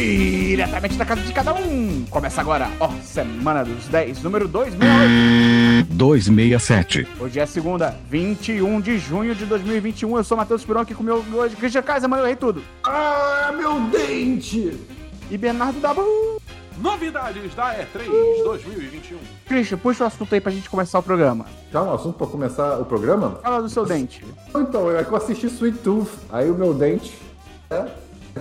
Diretamente da casa de cada um. Começa agora, ó, Semana dos 10, número 268. 267. Hoje é segunda, 21 de junho de 2021. Eu sou Matheus Pirão aqui com o meu hoje, Christian Kaiser, mano, eu errei tudo. Ah, meu dente! E Bernardo Dabu. Novidades da E3 2021. Christian, puxa o assunto aí pra gente começar o programa. Já um assunto pra começar o programa? Fala do seu dente. Então, é que eu assisti Sweet Tooth, aí o meu dente é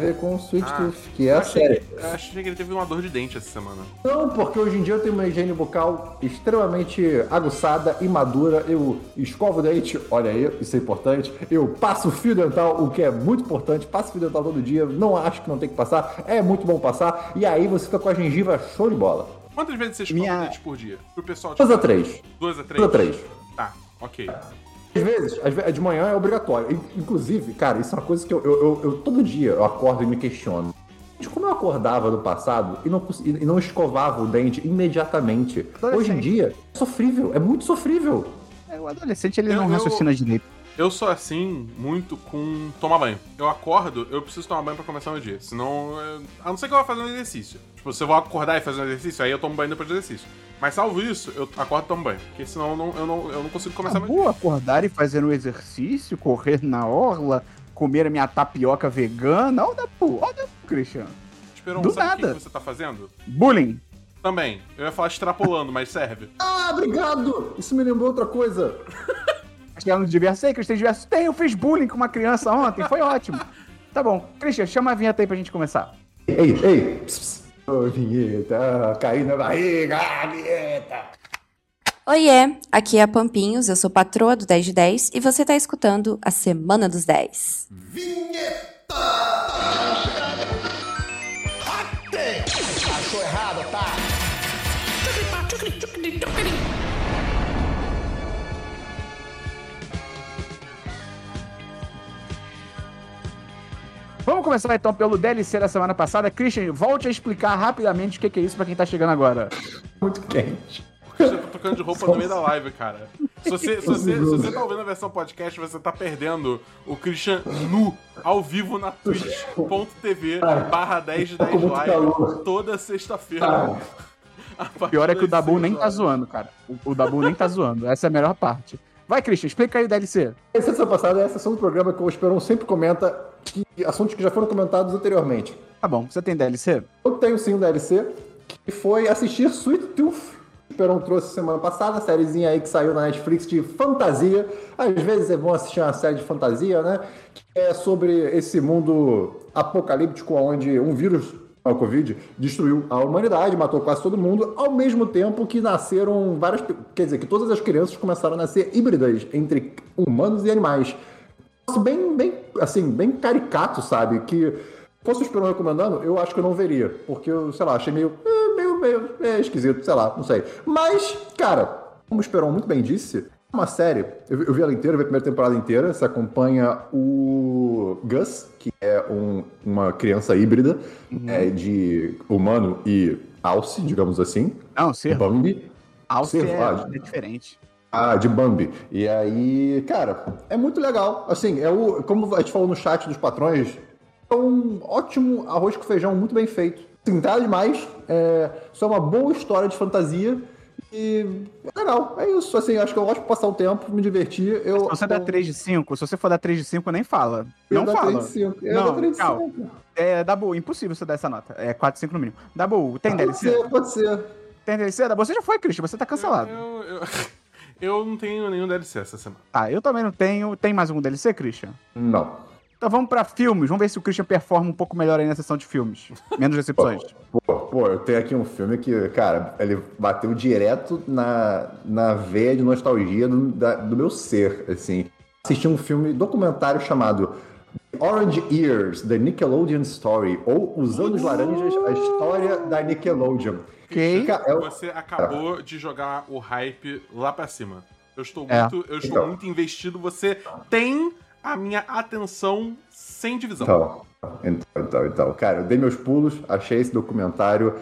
a ver com Sweet Ah, Tooth, que é a achei, série. eu achei que ele teve uma dor de dente essa semana. Não, porque hoje em dia eu tenho uma higiene bucal extremamente aguçada e madura. Eu escovo o dente, olha aí, isso é importante. Eu passo fio dental, o que é muito importante. Passo fio dental todo dia, não acho que não tem que passar, é muito bom passar. E aí você fica com a gengiva show de bola. Quantas vezes você escova Minha- o dente por dia? Pro pessoal Duas a três. Duas a três? Duas a três. Tá, ok. Às vezes, às vezes, de manhã é obrigatório. In- Inclusive, cara, isso é uma coisa que eu, eu, eu- eu- todo dia eu acordo e me questiono. Gente, Como eu acordava no passado e não, e não escovava o dente imediatamente? Hoje em dia, é sofrível, é muito sofrível. É, o adolescente ele Eu- não eu- raciocina direito. Eu sou assim muito com tomar banho. Eu acordo, eu preciso tomar banho pra começar meu dia. Senão. eu- A não ser que eu vá fazer um exercício. Tipo, se eu vou acordar e fazer um exercício, aí eu tomo banho depois do exercício. Mas salvo isso, eu acordo banho. Porque senão eu não, eu não, eu não consigo começar. Vou acordar e fazer um exercício, correr na orla, comer a minha tapioca vegana. Olha o Dabu, olha o Dabu, Christian. Esperou do sabe o que nada. você tá fazendo? Bullying. Também. Eu ia falar extrapolando, mas serve. Ah, obrigado! Isso me lembrou outra coisa. Chegando de diversos. Sei, Christian, diversos. Tem, eu fiz bullying com uma criança ontem, foi ótimo. Tá bom. Christian, chama a vinheta aí pra gente começar. Ei, ei! Pss, pss. Ô, vinheta, caí na barriga, ah, vinheta! Oiê, aqui é a Pampinhos, eu sou patroa do 10 de 10 e você tá escutando a Semana dos 10. Vamos começar então pelo DLC da semana passada. Christian, volte a explicar rapidamente o que é isso pra quem tá chegando agora. Muito quente. Você tá trocando de roupa no meio da live, cara. Se você, se, você, se você tá ouvindo a versão podcast, você tá perdendo o Christian nu, ao vivo na twitch.tv barra 10 de 10 muito live, toda sexta-feira. A partir Pior é que o Dabu nem tá zoando, cara. O, o Dabu nem tá zoando. Essa é a melhor parte. Vai, Christian, explica aí o DLC. Essa semana passada é a sessão do programa que o Esperon sempre comenta que assuntos que já foram comentados anteriormente. Tá bom, você tem DLC? Eu tenho sim um DLC, que foi assistir Sweet Tooth. O Esperon trouxe semana passada, a sériezinha aí que saiu na Netflix de fantasia. Às vezes é bom assistir uma série de fantasia, né? Que é sobre esse mundo apocalíptico onde um vírus, o Covid, destruiu a humanidade, matou quase todo mundo, ao mesmo tempo que nasceram várias... Quer dizer, que todas as crianças começaram a nascer híbridas entre humanos e animais bem, bem, assim, bem caricato, sabe? Que fosse o Esperon recomendando, eu acho que eu não veria. Porque eu, sei lá, achei meio, é, meio, meio é, esquisito, sei lá, não sei. Mas, cara, como o Esperon muito bem disse, é uma série, eu, eu vi ela inteira, eu vi a primeira temporada inteira, você acompanha o Gus, que é um- uma criança híbrida é, de humano e alce, digamos assim. Não, ser. Bambi. Alce é, é diferente. Ah, de Bambi. E aí, cara, é muito legal. Assim, é o, como a gente falou no chat dos patrões, é um ótimo arroz com feijão muito bem feito. Assim, nada demais. É só uma boa história de fantasia. E é legal. É isso. Assim, acho que eu gosto de passar o tempo, me divertir. Eu, Se você der eu, 3 de 5, se você for dar 3 de 5, nem fala. eu Não dou fala. 3 de 5. Eu Não, dou 3 de calma. 5. É, Dabu, impossível você dar essa nota. É 4, 5 no mínimo. Dabu, tem Pode DLC? ser, pode ser. Tem DLC? Dabu, você já foi, Christian, você tá cancelado. Eu, eu, eu não tenho nenhum DLC essa semana. Tá, eu também não tenho. Tem mais algum DLC, Christian? Não. Então vamos pra filmes. Vamos ver se o Christian performa um pouco melhor aí na sessão de filmes. Menos recepções. Pô, pô, eu tenho aqui um filme que, cara, ele bateu direto na, na veia de nostalgia do, da- do meu ser, assim. Assisti um filme documentário chamado Orange Ears, The Nickelodeon Story, ou Os Anos Laranjas, a história da Nickelodeon. Ok. É Você acabou de jogar o hype lá pra cima. Eu estou É. muito, eu estou Então. muito investido. Você tem a minha atenção sem divisão. Então, então, então, então, cara, eu dei meus pulos, achei esse documentário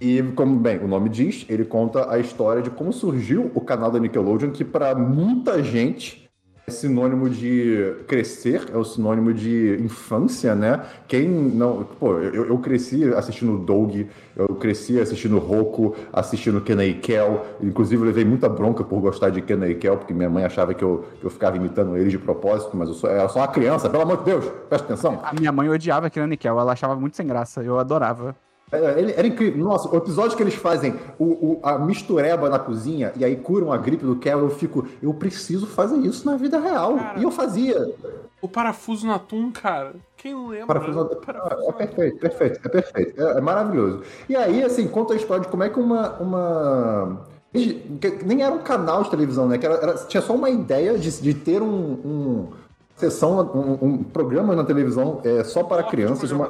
e, como bem o nome diz, ele conta a história de como surgiu o canal da Nickelodeon, que para muita gente é sinônimo de crescer, é o sinônimo de infância, né? Quem não. Pô, eu, eu cresci assistindo Doug, eu cresci assistindo Roku, assistindo Kenny Kel. Inclusive, levei muita bronca por gostar de Kenny Kel, porque minha mãe achava que eu, que eu ficava imitando ele de propósito, mas eu sou, era só uma criança, pelo amor de Deus, presta atenção. A minha mãe odiava Kenny Kel, ela achava muito sem graça, eu adorava. É, ele, era incrível. Nossa, o episódio que eles fazem o, o, a mistureba na cozinha e aí curam a gripe do Kel, eu fico, eu preciso fazer isso na vida real. Cara, e eu fazia. O parafuso no atum, cara. Quem não lembra? Parafuso, parafuso é perfeito, perfeito, é perfeito. É, é, maravilhoso. E aí, assim, conta a história de como é que uma. uma... Nem era um canal de televisão, né? Que era, era tinha só uma ideia de, de ter um, um sessão, um, um, programa na televisão é, só para bloco crianças, uma,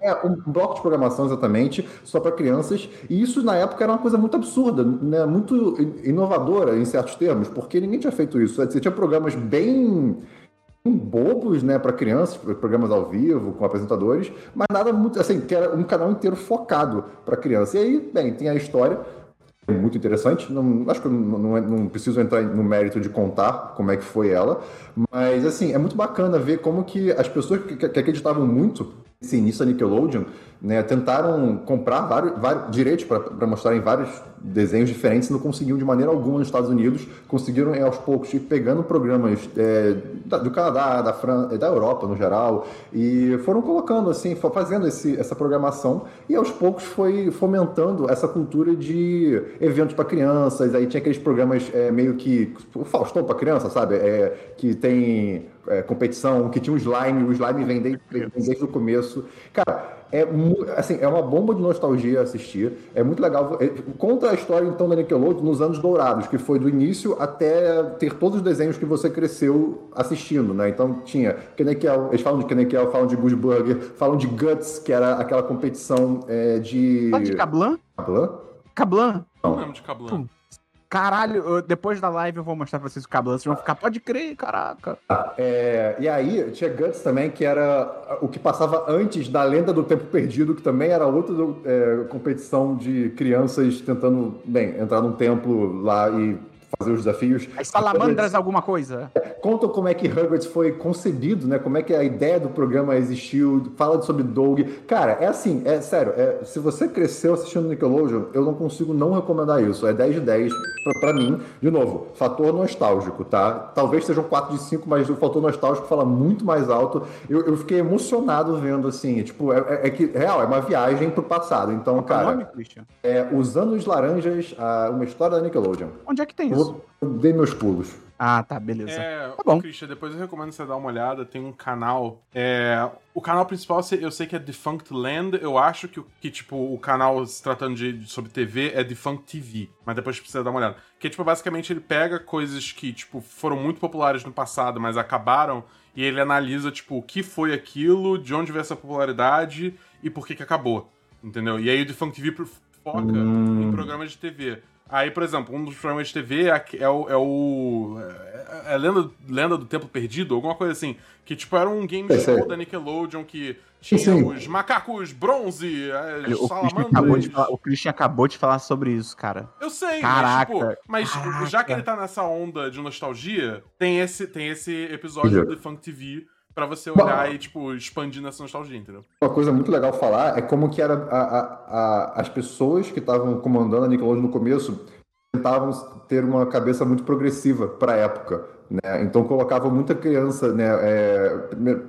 é, um bloco de programação exatamente, só para crianças, e isso na época era uma coisa muito absurda, né, muito inovadora em certos termos, porque ninguém tinha feito isso. Você tinha programas bem bobos, né, para crianças, programas ao vivo, com apresentadores, mas nada muito, assim, que era um canal inteiro focado para criança. E aí, bem, tem a história muito interessante. Não, acho que não, não, não, preciso entrar no mérito de contar como é que foi ela, mas assim é muito bacana ver como que as pessoas que, que acreditavam muito nesse início da Nickelodeon né, tentaram comprar vários, vários direitos para mostrarem vários desenhos diferentes não conseguiam de maneira alguma nos Estados Unidos. Conseguiram, aos poucos, ir pegando programas é, do Canadá, da França, da Europa no geral, e foram colocando, assim, fazendo esse, essa programação, e aos poucos foi fomentando essa cultura de eventos para crianças. Aí tinha aqueles programas é, meio que. O Faustão para criança, sabe? É, que tem é, competição, que tinha um slime, o slime vem desde, desde o começo. Cara é, assim, é uma bomba de nostalgia assistir. É muito legal. É, conta a história, então, da Nickelodeon nos anos dourados, que foi do início até ter todos os desenhos que você cresceu assistindo, né? Então, tinha Kenekel, eles falam de Kenekel, falam de Good Burger, falam de Guts, que era aquela competição é, de... Fala de Cablan? Cablan? Cablan? Não lembro de Cablan. Caralho, depois da live eu vou mostrar pra vocês o cabelo. Vocês vão ficar, pode crer, caraca. É, e aí, tinha Guts também, que era o que passava antes da Lenda do Tempo Perdido, que também era outra é, competição de crianças tentando, bem, entrar num templo lá e fazer os desafios. As salamandras alguma coisa. Conta como é que Hogwarts foi concebido, né? Como é que a ideia do programa existiu, fala sobre Doug. Cara, é assim, é sério, é, se você cresceu assistindo Nickelodeon, eu não consigo não recomendar isso. É 10 de 10 pra, pra mim. De novo, fator nostálgico, tá? Talvez sejam 4 de 5, mas o fator nostálgico fala muito mais alto. Eu, eu fiquei emocionado vendo, assim, tipo, é, é, é que, real, é uma viagem pro passado. Então, Qual cara, nome, é Os Anos Laranjas, uma história da Nickelodeon. Onde é que tem isso? Eu dei meus pulos. Ah, tá, beleza. É, tá bom. Christian, depois eu recomendo você dar uma olhada. Tem um canal. É, o canal principal eu sei que é Defunct Land. Eu acho que, que tipo, o canal se tratando de, sobre TV é Defunct TV. Mas depois precisa dar uma olhada. Que, tipo, basicamente ele pega coisas que, tipo, foram muito populares no passado, mas acabaram. E ele analisa, tipo, o que foi aquilo, de onde veio essa popularidade e por que que acabou. Entendeu? E aí o Defunct TV foca hum. em programas de TV. Aí, por exemplo, um dos programas de TV é, é o. É, o, é, é lenda, lenda do Tempo Perdido, alguma coisa assim. Que, tipo, era um game show da Nickelodeon que tinha Sim. os macacos bronze, as o salamandras. Christian o Christian acabou de falar sobre isso, cara. Eu sei, Caraca, mas, tipo, mas Caraca. já que ele tá nessa onda de nostalgia, tem esse, tem esse episódio do Funk TV para você olhar Bom, e, tipo, expandir nessa nostalgia, entendeu? Uma coisa muito legal falar é como que era a, a, a, as pessoas que estavam comandando a Nickelodeon no começo tentavam ter uma cabeça muito progressiva para a época. Né? Então colocava muita criança, né? É,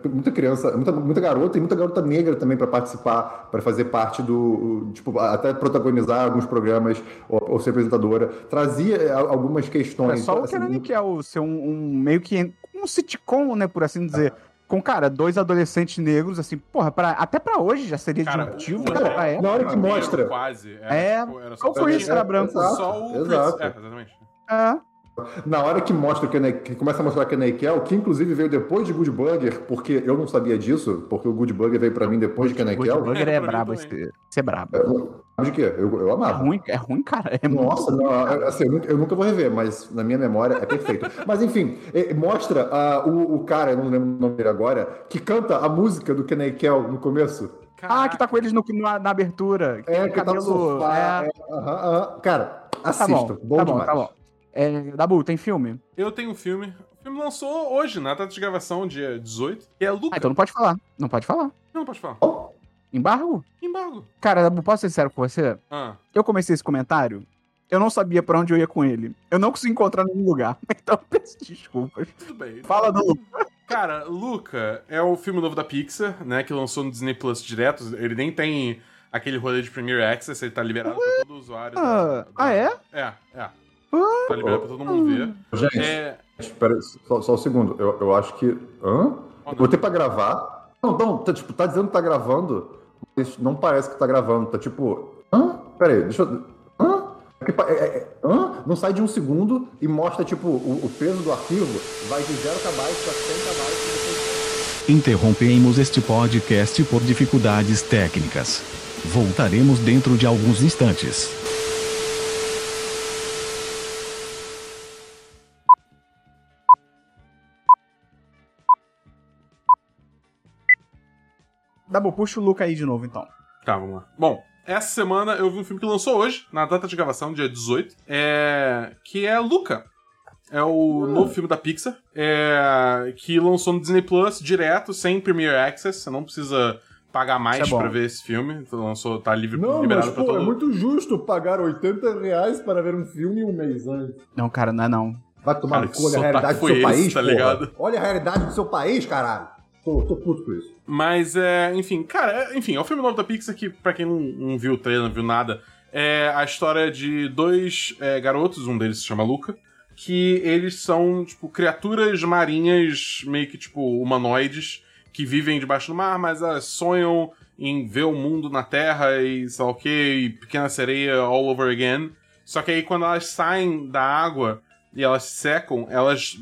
muita criança, muita, muita garota e muita garota negra também para participar, para fazer parte do, tipo, até protagonizar alguns programas ou, ou ser apresentadora. Trazia é, algumas questões. É só o assim, que que é o ser um, um, meio que um sitcom, né, por assim dizer com, cara, dois adolescentes negros, assim, porra, pra, até pra hoje já seria cara, disruptivo, cara, pra época. Na hora que mostra. Quase. Era, é, tipo, era só o Chris era branco. Só o exato. Chris. É, exatamente. É. Na hora que mostra que, que começa a mostrar que é que inclusive veio depois de Good Burger, porque eu não sabia disso, porque o Good Burger veio pra mim depois de Kenekel. Good Burger é, é brabo, esse, esse é brabo. É, de quê? Eu, eu amava. É ruim, é ruim cara. É Nossa, não, assim, eu, nunca, eu, nunca, vou rever, mas na minha memória é perfeito. mas enfim, mostra uh, o, o, cara, eu não lembro o nome dele agora, que canta a música do Kenekel no começo. Caraca. Ah, que tá com eles no, na, na abertura. É, que cabelo, tá no sofá. É... É, uh -huh, uh -huh. Cara, assista. Tá bom, bom tá demais. Bom, tá bom. É, Dabu, tem filme? Eu tenho um filme. O filme lançou hoje, na data de gravação, dia 18, que é Luca. Ah, então não pode falar. Não pode falar. Não, pode falar. Embargo? Embargo. Cara, posso ser sincero com você? Ah, Eu comecei esse comentário, eu não sabia pra onde eu ia com ele. Eu não consegui encontrar nenhum lugar. Então peço desculpas. tudo bem. Fala do Luca. Cara, Luca é o filme novo da Pixar, né? Que lançou no Disney Plus direto. Ele nem tem aquele rolê de Premiere Access, ele tá liberado pra todo usuário. da- Ah, da- ah, é? É, é. Tá liberado pra todo mundo ver. Gente, É. espera só, só um segundo. Eu, eu acho que. Hã? Oh, Botei pra gravar. Não, não, tá, tipo, tá dizendo que tá gravando, mas não parece que tá gravando. Tá tipo. Hã? Pera aí, deixa eu. Hã? É é- é- é- hã? Não sai de um segundo e mostra, tipo, o, o peso do arquivo vai de 0 KB pra 100 KB e. Interrompemos este podcast por dificuldades técnicas. Voltaremos dentro de alguns instantes. Dabu, puxa o Luca aí de novo, então. Tá, vamos lá. Bom, essa semana eu vi um filme que lançou hoje, na data de gravação, dia 18, é... que é Luca. É o novo filme da Pixar, é... que lançou no Disney Plus direto, sem Premiere Access. Você não precisa pagar mais é pra ver esse filme. Lançou, tá livre, Não, mas, liberado pra pô, todo é muito justo pagar 80 reais para ver um filme um mês antes. Não, cara, não é não. Vai tomar Cara, no cu, olha a realidade do seu esse, país, tá porra. ligado? Olha a realidade do seu país, caralho. Tô, tô puto com isso. Mas, é, enfim, cara, é- enfim, é o filme novo da Pixar que, pra quem não, não viu o trailer, não viu nada, é a história de dois é, garotos, um deles se chama Luca, que eles são, tipo, criaturas marinhas, meio que, tipo, humanoides, que vivem debaixo do mar, mas elas sonham em ver o mundo na Terra e sei lá o que, e Pequena Sereia all over again. Só que aí quando elas saem da água e elas se secam, elas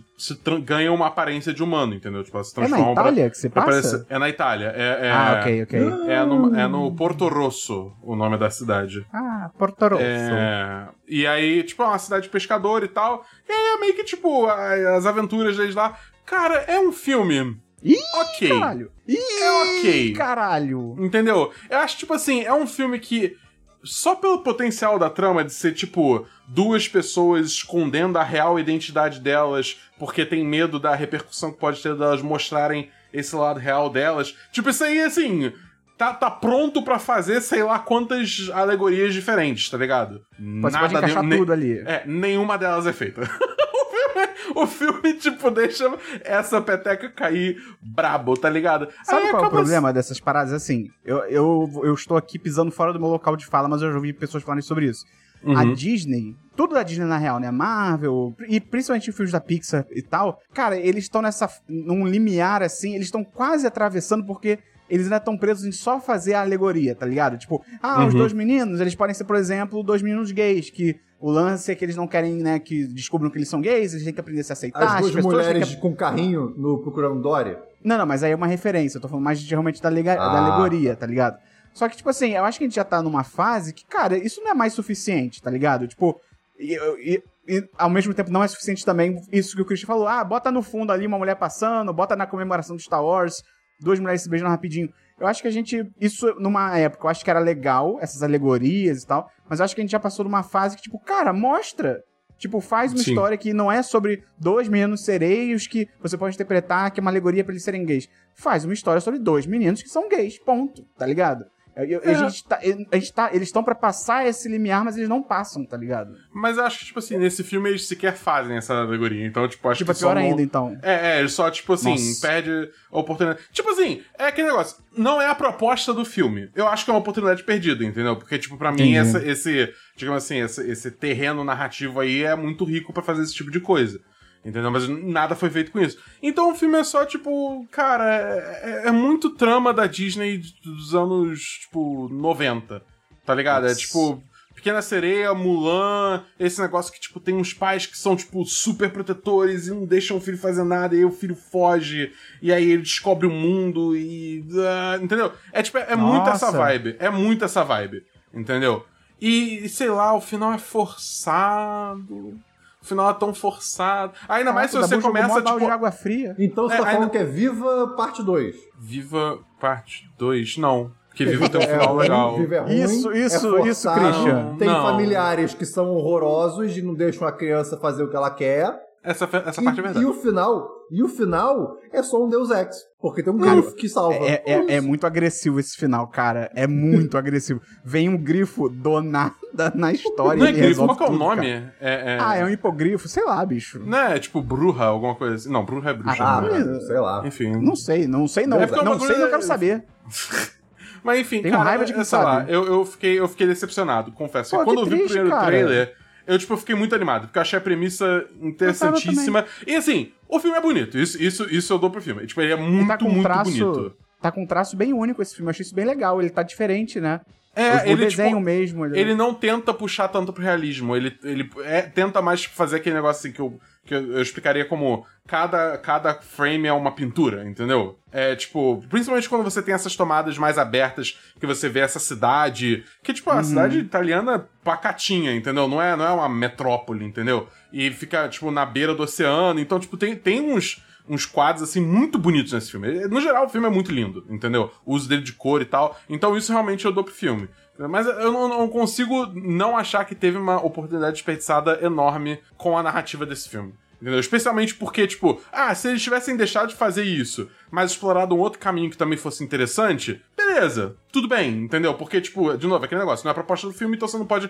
ganham uma aparência de humano, entendeu? Tipo, elas se É na transformam pra- Itália que você passa? parecer- É na Itália. É, é- Ah, ok, ok. É no, é no Porto Rosso, o nome da cidade. Ah, Porto Rosso. É, e aí, tipo, é uma cidade de pescador e tal. E aí é meio que, tipo, as aventuras deles lá. Cara, é um filme. Ih, ok. Caralho. Ih, É ok. Caralho. Entendeu? Eu acho, tipo assim, é um filme que. Só pelo potencial da trama de ser, tipo, duas pessoas escondendo a real identidade delas porque tem medo da repercussão que pode ter delas mostrarem esse lado real delas. Tipo, isso aí, assim. Tá, tá pronto pra fazer sei lá quantas alegorias diferentes, tá ligado? Você pode encaixar ne- tudo ali. É, nenhuma delas é feita. o, filme, tipo, deixa essa peteca cair brabo, tá ligado? Sabe Aí qual é o problema dessas paradas? Assim, eu, eu, eu estou aqui pisando fora do meu local de fala, mas eu já ouvi pessoas falarem sobre isso. A Uhum. Disney, tudo da Disney na real, né? Marvel, e principalmente filmes da Pixar e tal, cara, eles estão nessa. num limiar assim, eles estão quase atravessando porque. Eles ainda estão presos em só fazer a alegoria, tá ligado? Tipo, ah, os Uhum. dois meninos, eles podem ser, por exemplo, dois meninos gays, que o lance é que eles não querem, né, que descubram que eles são gays, eles têm que aprender a se aceitar. As duas pessoas têm que mulheres com carrinho no Procurando Dory. não, não, mas aí é uma referência. Eu tô falando mais de, realmente da, lega- da Ah. alegoria, tá ligado? Só que, tipo assim, eu acho que a gente já tá numa fase que, cara, isso não é mais suficiente, tá ligado? Tipo, e, e- e, ao mesmo tempo não é suficiente também isso que o Christian falou. Ah, bota no fundo ali uma mulher passando, bota na comemoração do Star Wars, duas mulheres se beijando rapidinho. Eu acho que a gente, isso numa época, eu acho que era legal, essas alegorias e tal, mas eu acho que a gente já passou numa fase que, tipo, cara, mostra. Tipo, faz uma Sim. história que não é sobre dois meninos sereios que você pode interpretar que é uma alegoria pra eles serem gays. Faz uma história sobre dois meninos que são gays, ponto, tá ligado? Eu- eu- É. a gente tá, a gente tá- eles estão pra passar esse limiar, mas eles não passam, tá ligado? Mas eu acho que, tipo assim, nesse filme eles sequer fazem essa alegoria. Então, tipo, acho Tipo, é que só pior não- ainda, então. É, é, ele só, tipo assim, Nossa. perde a oportunidade. Tipo assim, é aquele negócio. Não é a proposta do filme. Eu acho que é uma oportunidade perdida, entendeu? Porque, tipo, pra mim, essa- esse, digamos assim, esse, esse terreno narrativo aí é muito rico pra fazer esse tipo de coisa. Entendeu? Mas nada foi feito com isso. Então o filme é só, tipo, cara, é, é- é muito trama da Disney dos anos, tipo, 90. Tá ligado? É Nossa. tipo. Pequena Sereia, Mulan, esse negócio que, tipo, tem uns pais que são, tipo, super protetores e não deixam o filho fazer nada, e aí o filho foge, e aí ele descobre o mundo e. ah, entendeu? É tipo, é, é muito essa vibe. É muito essa vibe. Entendeu? E, sei lá, o final é forçado. O final é tão forçado. Ainda mais se você começa, tipo. de água fria. Então você É, tá falando ainda- que é Viva Parte 2. Viva parte 2? Não. Porque Viva tem um É final ruim, legal. Viva é ruim, Isso, é isso, forçado, isso, Christian. Tem Não. familiares que são horrorosos e não deixam a criança fazer o que ela quer. Essa, essa E, parte é e verdade. o final, e o final é só um Deus Ex, porque tem um grifo que salva. É, é, é muito agressivo esse final, cara. É muito agressivo. Vem um grifo do nada na história Não é e grifo, qual que é o nome? cara. É, é- Ah, é um hipogrifo? Sei lá, bicho. Não é tipo bruxa, alguma coisa assim. Não, bruxa é bruxa. Ah, né? sei lá. Enfim. Não sei, não sei não. É é não sei, não quero saber. Mas enfim, Tenho cara, raiva de quem é, sei lá, sabe. eu, eu, fiquei, eu fiquei decepcionado, confesso. Pô, Quando eu vi triste, o primeiro cara. trailer, eu, tipo, fiquei muito animado, porque eu achei a premissa interessantíssima. E assim, o filme é bonito, isso, isso, isso eu dou pro filme. Tipo, ele é muito, tá com um muito traço, bonito. Tá com um traço bem único esse filme. Eu achei isso bem legal. Ele tá diferente, né? É, o, o ele, desenho tipo, mesmo. ele não tenta puxar tanto pro realismo, ele, ele é, tenta mais tipo, fazer aquele negócio assim que eu, que eu, explicaria como cada, cada frame é uma pintura, entendeu? É tipo, principalmente quando você tem essas tomadas mais abertas, que você vê essa cidade, que tipo, a cidade italiana pacatinha, entendeu? Não é, não é uma metrópole, entendeu? E fica, tipo, na beira do oceano, então, tipo, tem, tem uns uns quadros, assim, muito bonitos nesse filme. No geral, o filme é muito lindo, entendeu? O uso dele de cor e tal. Então, isso realmente eu dou pro filme. Mas eu não, não consigo não achar que teve uma oportunidade desperdiçada enorme com a narrativa desse filme. Entendeu? Especialmente porque, tipo, ah, se eles tivessem deixado de fazer isso, mas explorado um outro caminho que também fosse interessante, beleza, tudo bem, entendeu? Porque, tipo, de novo, aquele negócio, não é a proposta do filme, então você não pode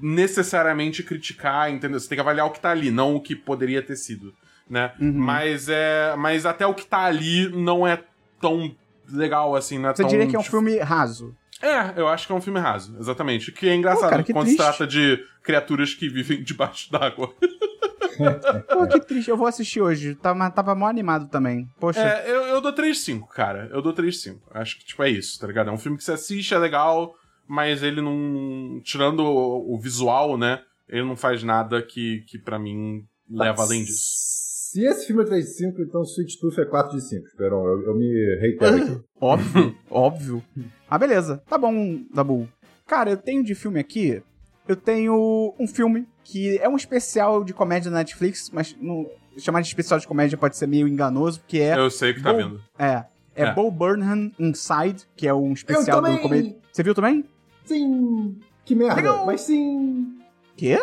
necessariamente criticar, entendeu? Você tem que avaliar o que tá ali, não o que poderia ter sido, né? Mas é. Mas até o que tá ali não é tão legal assim, não é Você tão. diria que é um filme raso. É, eu acho que é um filme raso, exatamente. Que é engraçado cara, que quando se triste. trata de criaturas que vivem debaixo d'água. Pô, que triste. Eu vou assistir hoje. Tava, tava mó animado também. Poxa. É, eu, eu dou 3,5, cara. Eu dou 3,5. Acho que, tipo, é isso, tá ligado? É um filme que você assiste, é legal, mas ele não. Tirando o, o visual, né? Ele não faz nada que, que para mim leva além disso. Se esse filme é 3 de 5, então Sweet Tooth é 4 de 5. Esperão, eu, eu me reitero aqui. Óbvio, óbvio. Ah, beleza. Tá bom, Dabu. Cara, eu tenho de filme aqui. Eu tenho um filme que é um especial de comédia na Netflix, mas não, chamar de especial de comédia pode ser meio enganoso, porque é. Eu sei o que tá Bo- vindo. É. É, É. Bo Burnham Inside, que é um especial do comédia. Você viu também? Sim. Que merda. Legal. Mas sim. Quê?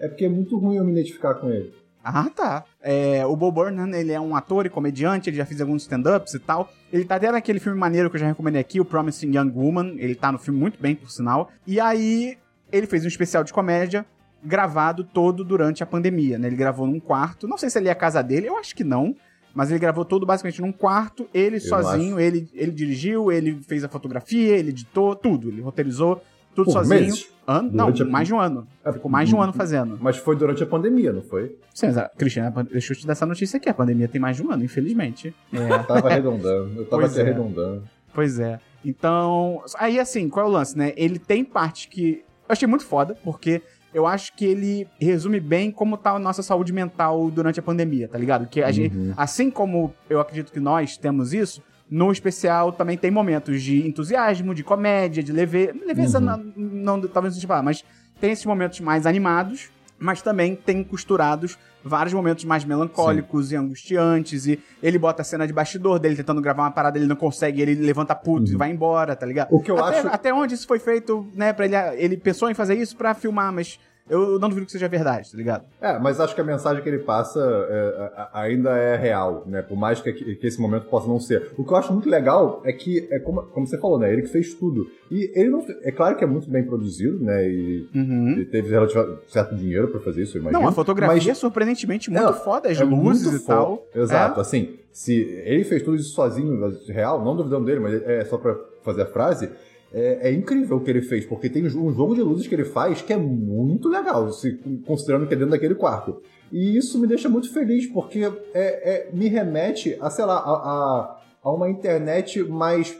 É porque é muito ruim eu me identificar com ele. Ah, tá. É, o Bo Burnham, ele é um ator e comediante, ele já fez alguns stand-ups e tal. Ele tá até naquele filme maneiro que eu já recomendei aqui, o Promising Young Woman. Ele tá no filme muito bem, por sinal. E aí, ele fez um especial de comédia gravado todo durante a pandemia, né? Ele gravou num quarto. Não sei se ele é a casa dele, eu acho que não. Mas ele gravou todo basicamente num quarto, ele sozinho, ele, ele dirigiu, ele fez a fotografia, ele editou, tudo. Ele roteirizou tudo Por sozinho. meses? Ano? Não, a- mais de um ano. É, Ficou mais de um ano fazendo. Mas foi durante a pandemia, não foi? Sim, mas, Cristiano, deixa eu te dar essa notícia aqui. A pandemia tem mais de um ano, infelizmente. É, Eu tava arredondando. Eu tava Pois aqui é. arredondando. pois é. Então, aí assim, qual é o lance, né? Ele tem parte que eu achei muito foda, porque eu acho que ele resume bem como tá a nossa saúde mental durante a pandemia, tá ligado? Que a gente, assim como eu acredito que nós temos isso, no especial também tem momentos de entusiasmo, de comédia, de leve... leveza, não, não, talvez não seja palavra, mas tem esses momentos mais animados, mas também tem costurados vários momentos mais melancólicos e angustiantes, e ele bota a cena de bastidor dele tentando gravar uma parada, ele não consegue, ele levanta puto e vai embora, tá ligado? O que eu até, acho- até onde isso foi feito, né, pra ele, ele pensou em fazer isso pra filmar, mas eu não duvido que seja verdade, tá ligado? É, mas acho que a mensagem que ele passa é, a- ainda é real, né? Por mais que, que esse momento possa não ser. O que eu acho muito legal é que, é como, como você falou, né? Ele que fez tudo. E ele não. É claro que é muito bem produzido, né? E Uhum. ele teve certo dinheiro pra fazer isso, eu imagino. Não, a fotografia é mas surpreendentemente muito É, foda, as é luzes e tal. Exato, É. assim, se ele fez tudo isso sozinho, real, não duvidando dele, mas é só pra fazer a frase. É, é incrível o que ele fez, porque tem um jogo de luzes que ele faz que é muito legal, se, considerando que é dentro daquele quarto. E isso me deixa muito feliz, porque é, é- me remete a, sei lá, a, a, a uma internet mais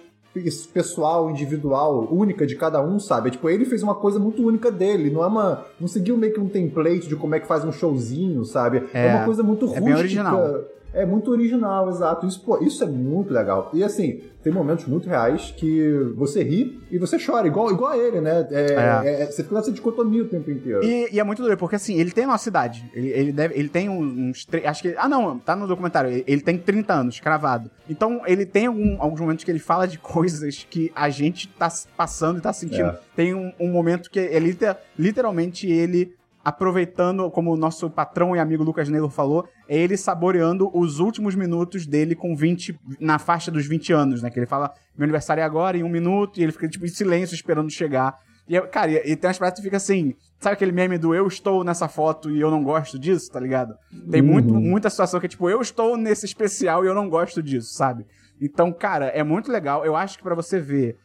pessoal, individual, única de cada um, sabe? É, Tipo, ele fez uma coisa muito única dele, não é uma. Não seguiu meio que um template de como é que faz um showzinho, sabe? É, É, uma coisa muito é rústica. bem original. É muito original, exato. Isso, pô, isso é muito legal. E assim, tem momentos muito reais que você ri e você chora, igual, igual a ele, né? É, É. é- você fica nessa dicotomia o tempo inteiro. E, e é muito doido, porque assim, ele tem a nossa idade. Ele, ele, deve, ele tem uns. Acho que. Ah, não, tá no documentário. Ele, ele tem 30 anos, cravado. Então, ele tem algum- alguns momentos que ele fala de coisas que a gente tá passando e tá sentindo. É. Tem um, um momento que é liter- literalmente ele aproveitando, como o nosso patrão e amigo Lucas Naylor falou, é ele saboreando os últimos minutos dele com 20, na faixa dos 20 anos, né? Que ele fala, meu aniversário é agora, em um minuto, e ele fica, tipo, em silêncio esperando chegar. E, cara, e, e tem umas paradas que fica assim, sabe aquele meme do eu estou nessa foto e eu não gosto disso, tá ligado? Tem muito, muita situação que é tipo, eu estou nesse especial e eu não gosto disso, sabe? Então, cara, é muito legal. Eu acho que pra você ver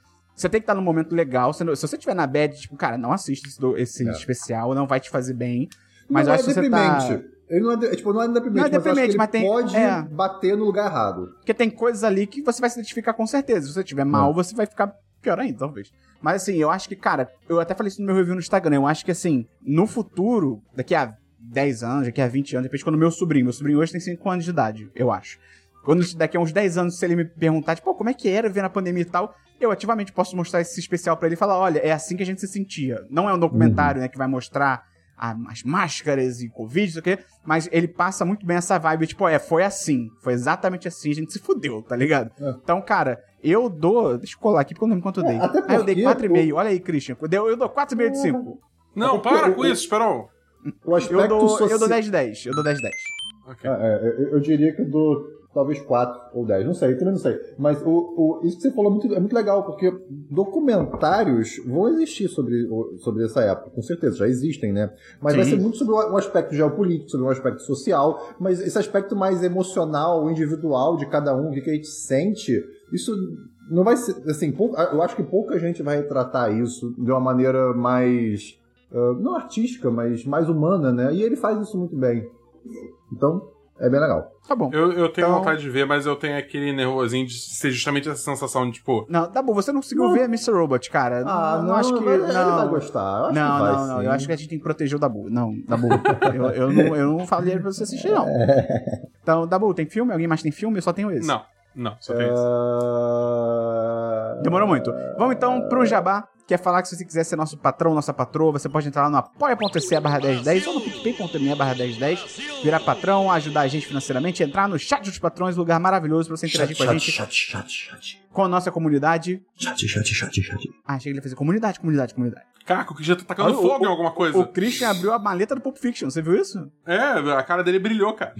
você tem que estar num momento legal. Se você estiver na bad, tipo, cara, não assista esse, esse É. especial, não vai te fazer bem. Mas não eu acho é que você tá. Ele não é, de- tipo, não é deprimente, Não é mas acho deprimente, ele mas tem- pode é. bater no lugar errado. Porque tem coisas ali que você vai se identificar com certeza. Se você estiver mal, você vai ficar pior ainda, talvez. Mas assim, eu acho que, cara, eu até falei isso no meu review no Instagram. Eu acho que assim, no futuro, daqui a 10 anos, daqui a 20 anos, depois quando meu sobrinho, meu sobrinho hoje tem 5 anos de idade, eu acho. Quando daqui a uns 10 anos, se ele me perguntar, tipo, como é que era ver na pandemia e tal, eu ativamente posso mostrar esse especial pra ele e falar: olha, é assim que a gente se sentia. Não é um documentário, né, que vai mostrar a- as máscaras e Covid, isso aqui, mas ele passa muito bem essa vibe, tipo, é, foi assim, foi exatamente assim, a gente se fudeu, tá ligado? É. Então, cara, eu dou. Deixa eu colar aqui porque eu não lembro quanto eu dei. até ah, eu dei porque 4,5. Olha aí, Christian. Eu, dei- eu dou 4,5 de 5. Não, porque para com isso, Esperão. O aspecto Eu dou, social... eu dou 10 de 10. Eu dou 10 de 10. Ok. É, é, eu, eu diria que eu dou talvez 4 ou 10, não sei, também não sei. Mas o, o- isso que você falou é muito, é muito legal, porque documentários vão existir sobre, sobre essa época, com certeza, já existem, né? Mas vai Sim. ser muito sobre um aspecto geopolítico, sobre um aspecto social, mas esse aspecto mais emocional, individual de cada um, o que a gente sente, isso não vai ser, assim, pou- eu acho que pouca gente vai retratar isso de uma maneira mais, ah, não artística, mas mais humana, né? E ele faz isso muito bem. Então, é bem legal. Tá bom. Eu, eu tenho Então- vontade de ver, mas eu tenho aquele nervosinho de ser justamente essa sensação de, tipo, Não, tá bom, você não conseguiu Não. ver Mr. Robot, cara. Ah, não, acho que. não. ele vai gostar. Eu acho não, que vai, não, não. sim. Eu acho que a gente tem que proteger o Dabu. Não, Dabu. eu, eu, não, eu não falei pra você assistir, não. Então, Dabu, tem filme? Alguém mais tem filme? Eu só tenho esse. não, não, só tem isso. Ah, Demorou muito. Vamos então pro Jabá. Quer falar que se você quiser ser nosso patrão, nossa patroa, você pode entrar lá no apoia.se barra 1010 ou no picpay.me barra 1010, virar patrão, ajudar a gente financeiramente, entrar no chat dos patrões, lugar maravilhoso pra você interagir com a gente, chat, chat, chat. com a nossa comunidade. Chat, chat, chat, chat. Ah, achei que ele ia fazer comunidade, comunidade, comunidade. Caraca, o que já tá tacando Olha, o- fogo em o- alguma coisa. O Christian abriu a maleta do Pulp Fiction, você viu isso? É, a cara dele brilhou, cara.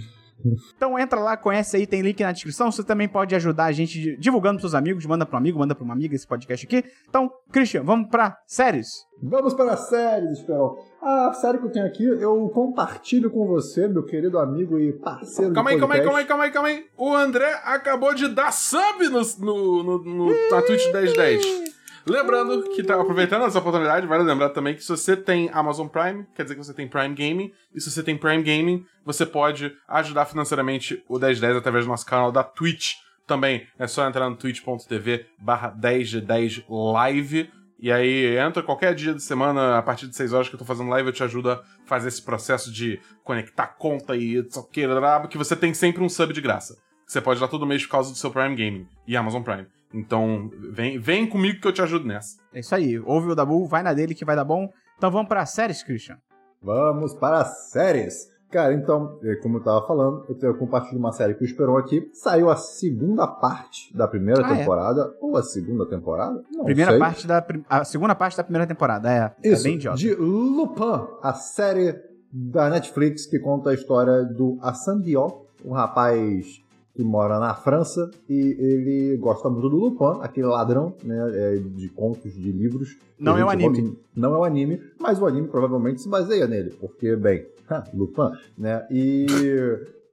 Então entra lá, conhece aí, tem link na descrição. Você também pode ajudar a gente di- divulgando pros seus amigos, manda pra um amigo, manda pra uma amiga esse podcast aqui. Então, Christian, vamos pra séries. Vamos para séries, Esperão. A série que eu tenho aqui, eu compartilho com você, meu querido amigo e parceiro Calma aí, calma aí, calma aí, calma aí, calma aí. O André acabou de dar sub no, no, no, no- na Twitch 1010. Lembrando que tá aproveitando essa oportunidade, vale lembrar também que se você tem Amazon Prime, quer dizer que você tem Prime Gaming, e se você tem Prime Gaming, você pode ajudar financeiramente o 1010 através do nosso canal da Twitch. Também é só entrar no twitch.tv barra 1010 live. E aí, entra qualquer dia de semana, a partir de 6 horas que eu tô fazendo live, eu te ajudo a fazer esse processo de conectar conta e que você tem sempre um sub de graça. Você pode dar todo mês por causa do seu Prime Gaming e Amazon Prime. Então, vem, vem comigo que eu te ajudo nessa. É isso aí. Ouve o Dabu, vai na dele que vai dar bom. Então vamos pra séries, Christian. Vamos para as séries. Cara, então, eh, como eu tava falando, eu tenho- eu compartilho uma série que o Esperon aqui. Saiu a segunda parte da primeira Ah, é? temporada. Ou a segunda temporada? Não Primeira sei. parte da. A segunda parte da primeira temporada. É, é Isso, bem idiota. de Lupin, a série da Netflix que conta a história do Hassan Diop, um rapaz que mora na França e ele gosta muito do Lupin, aquele ladrão né, é, de contos, de livros. Não é o gente anime. Não é o anime, mas o anime provavelmente se baseia nele, porque, bem, Lupin, né? E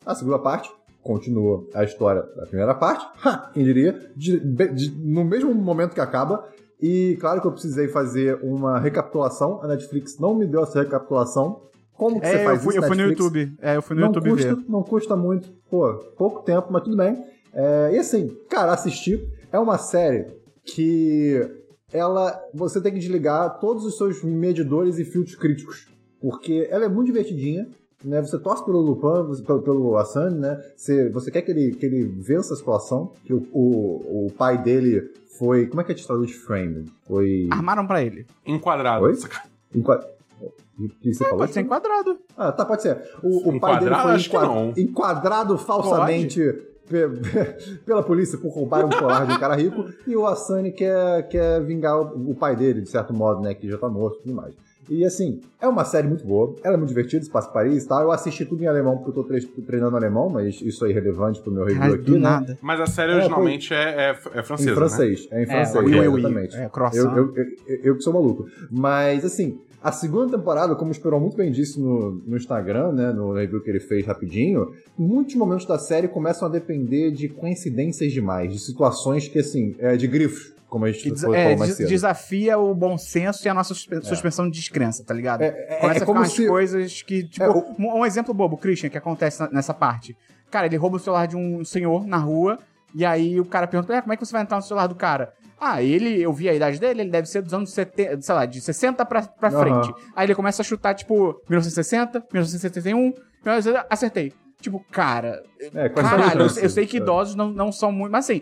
a segunda parte continua a história da primeira parte, quem diria, de- de- no mesmo momento que acaba, e claro que eu precisei fazer uma recapitulação. A Netflix não me deu essa recapitulação. Como que você É, eu faz fui, isso? eu fui no Netflix? YouTube. É, eu fui no não YouTube custa, ver. Não custa muito. Pô, pouco tempo, mas tudo bem. É, e assim, cara, assistir é uma série que ela você tem que desligar todos os seus medidores e filtros críticos. Porque ela é muito divertidinha. Né, você torce pelo Lupin, você- pelo, pelo Assange, né? Você, você quer que ele, que ele vença a situação. Que o, o, o pai dele foi. Como é que a gente traduz frame? Foi. Armaram pra ele. Enquadrado. Oi? Saca- Enqua... O que você falou? Pode ser enquadrado. Ah, tá, pode ser. O, o pai dele foi enquad- enquadrado falsamente pe- pela polícia por roubar um colar de um cara rico e o Asani quer, quer vingar o, o pai dele, de certo modo, né? Que já tá morto e tudo mais. E assim, é uma série muito boa, ela é muito divertida, se passa em Paris e tal. Eu assisti tudo em alemão porque eu tô tre- treinando alemão, mas isso é irrelevante pro meu review aqui, né? nada. Mas a série É, originalmente é, é, é francesa, Em francês, é em francês, é, oui, oui. exatamente. É, croissant. eu, eu, eu, eu que sou maluco. Mas, assim, a segunda temporada, como o Esperon muito bem disse no, no Instagram, né, no review que ele fez rapidinho, muitos momentos da série começam a depender de coincidências demais, de situações que, assim, é, de grifos, como a gente falou é, mais cedo. desafia o bom senso e a nossa suspe- suspensão de descrença, tá ligado? É, é- Começa é a ficar como umas se- coisas que, tipo, É, um, exemplo bobo, Christian, que acontece nessa parte. Cara, ele rouba o celular de um senhor na rua, e aí o cara pergunta, "É, como é que você vai entrar no celular do cara? Ah, ele, eu vi a idade dele, ele deve ser dos anos 70, sei lá, de 60 pra, pra Aham. frente. Aí ele começa a chutar, tipo, 1960, 1971, 1970, acertei. Tipo, cara, É, caralho, eu, eu sei que É. idosos não, não são muito, mas assim,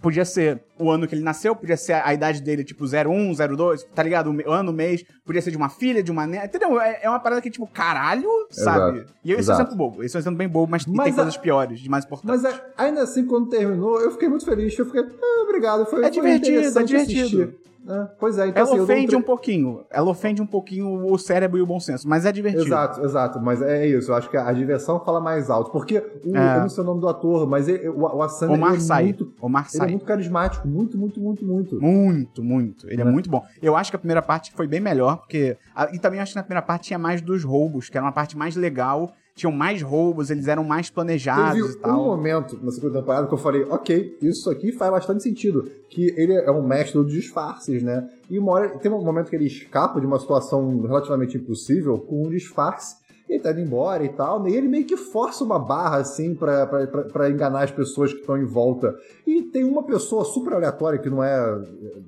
podia ser o ano que ele nasceu, podia ser a idade dele, tipo, 01, 02, tá ligado? O ano, o mês, podia ser de uma filha, de uma neta, entendeu? É, é uma parada que, tipo, caralho, sabe? Exato, E esse é um exato. exemplo bobo, esse é exemplo bem bobo, mas, Mas tem a- coisas piores, de mais importantes. Mas a- ainda assim, quando terminou, eu fiquei muito feliz. Eu fiquei, ah, obrigado. Foi, É foi divertido, é divertido. assistir. É, pois é, então ela assim, ofende tre- um pouquinho, ela ofende um pouquinho o cérebro e o bom senso, mas é divertido. Exato, exato. Mas é isso. Eu acho que a diversão fala mais alto. Porque o, É. eu não sei o nome do ator, mas ele- o, o Assan ele Omar é muito, Omar ele é Sy. muito carismático. Muito, muito, muito, muito. Muito, muito. Ele é Né? muito bom. Eu acho que a primeira parte foi bem melhor, porque. e também acho que na primeira parte tinha mais dos roubos, que era uma parte mais legal. Tinham mais roubos, eles eram mais planejados Teve e tal. um momento na segunda temporada que eu falei, ok, isso aqui faz bastante sentido. Que ele é um mestre dos disfarces, né? E uma hora, tem um momento que ele escapa de uma situação relativamente impossível com um disfarce. Ele tá indo embora e tal, e ele meio que força uma barra, assim, pra, pra, pra, pra enganar as pessoas que estão em volta. E tem uma pessoa super aleatória, que não é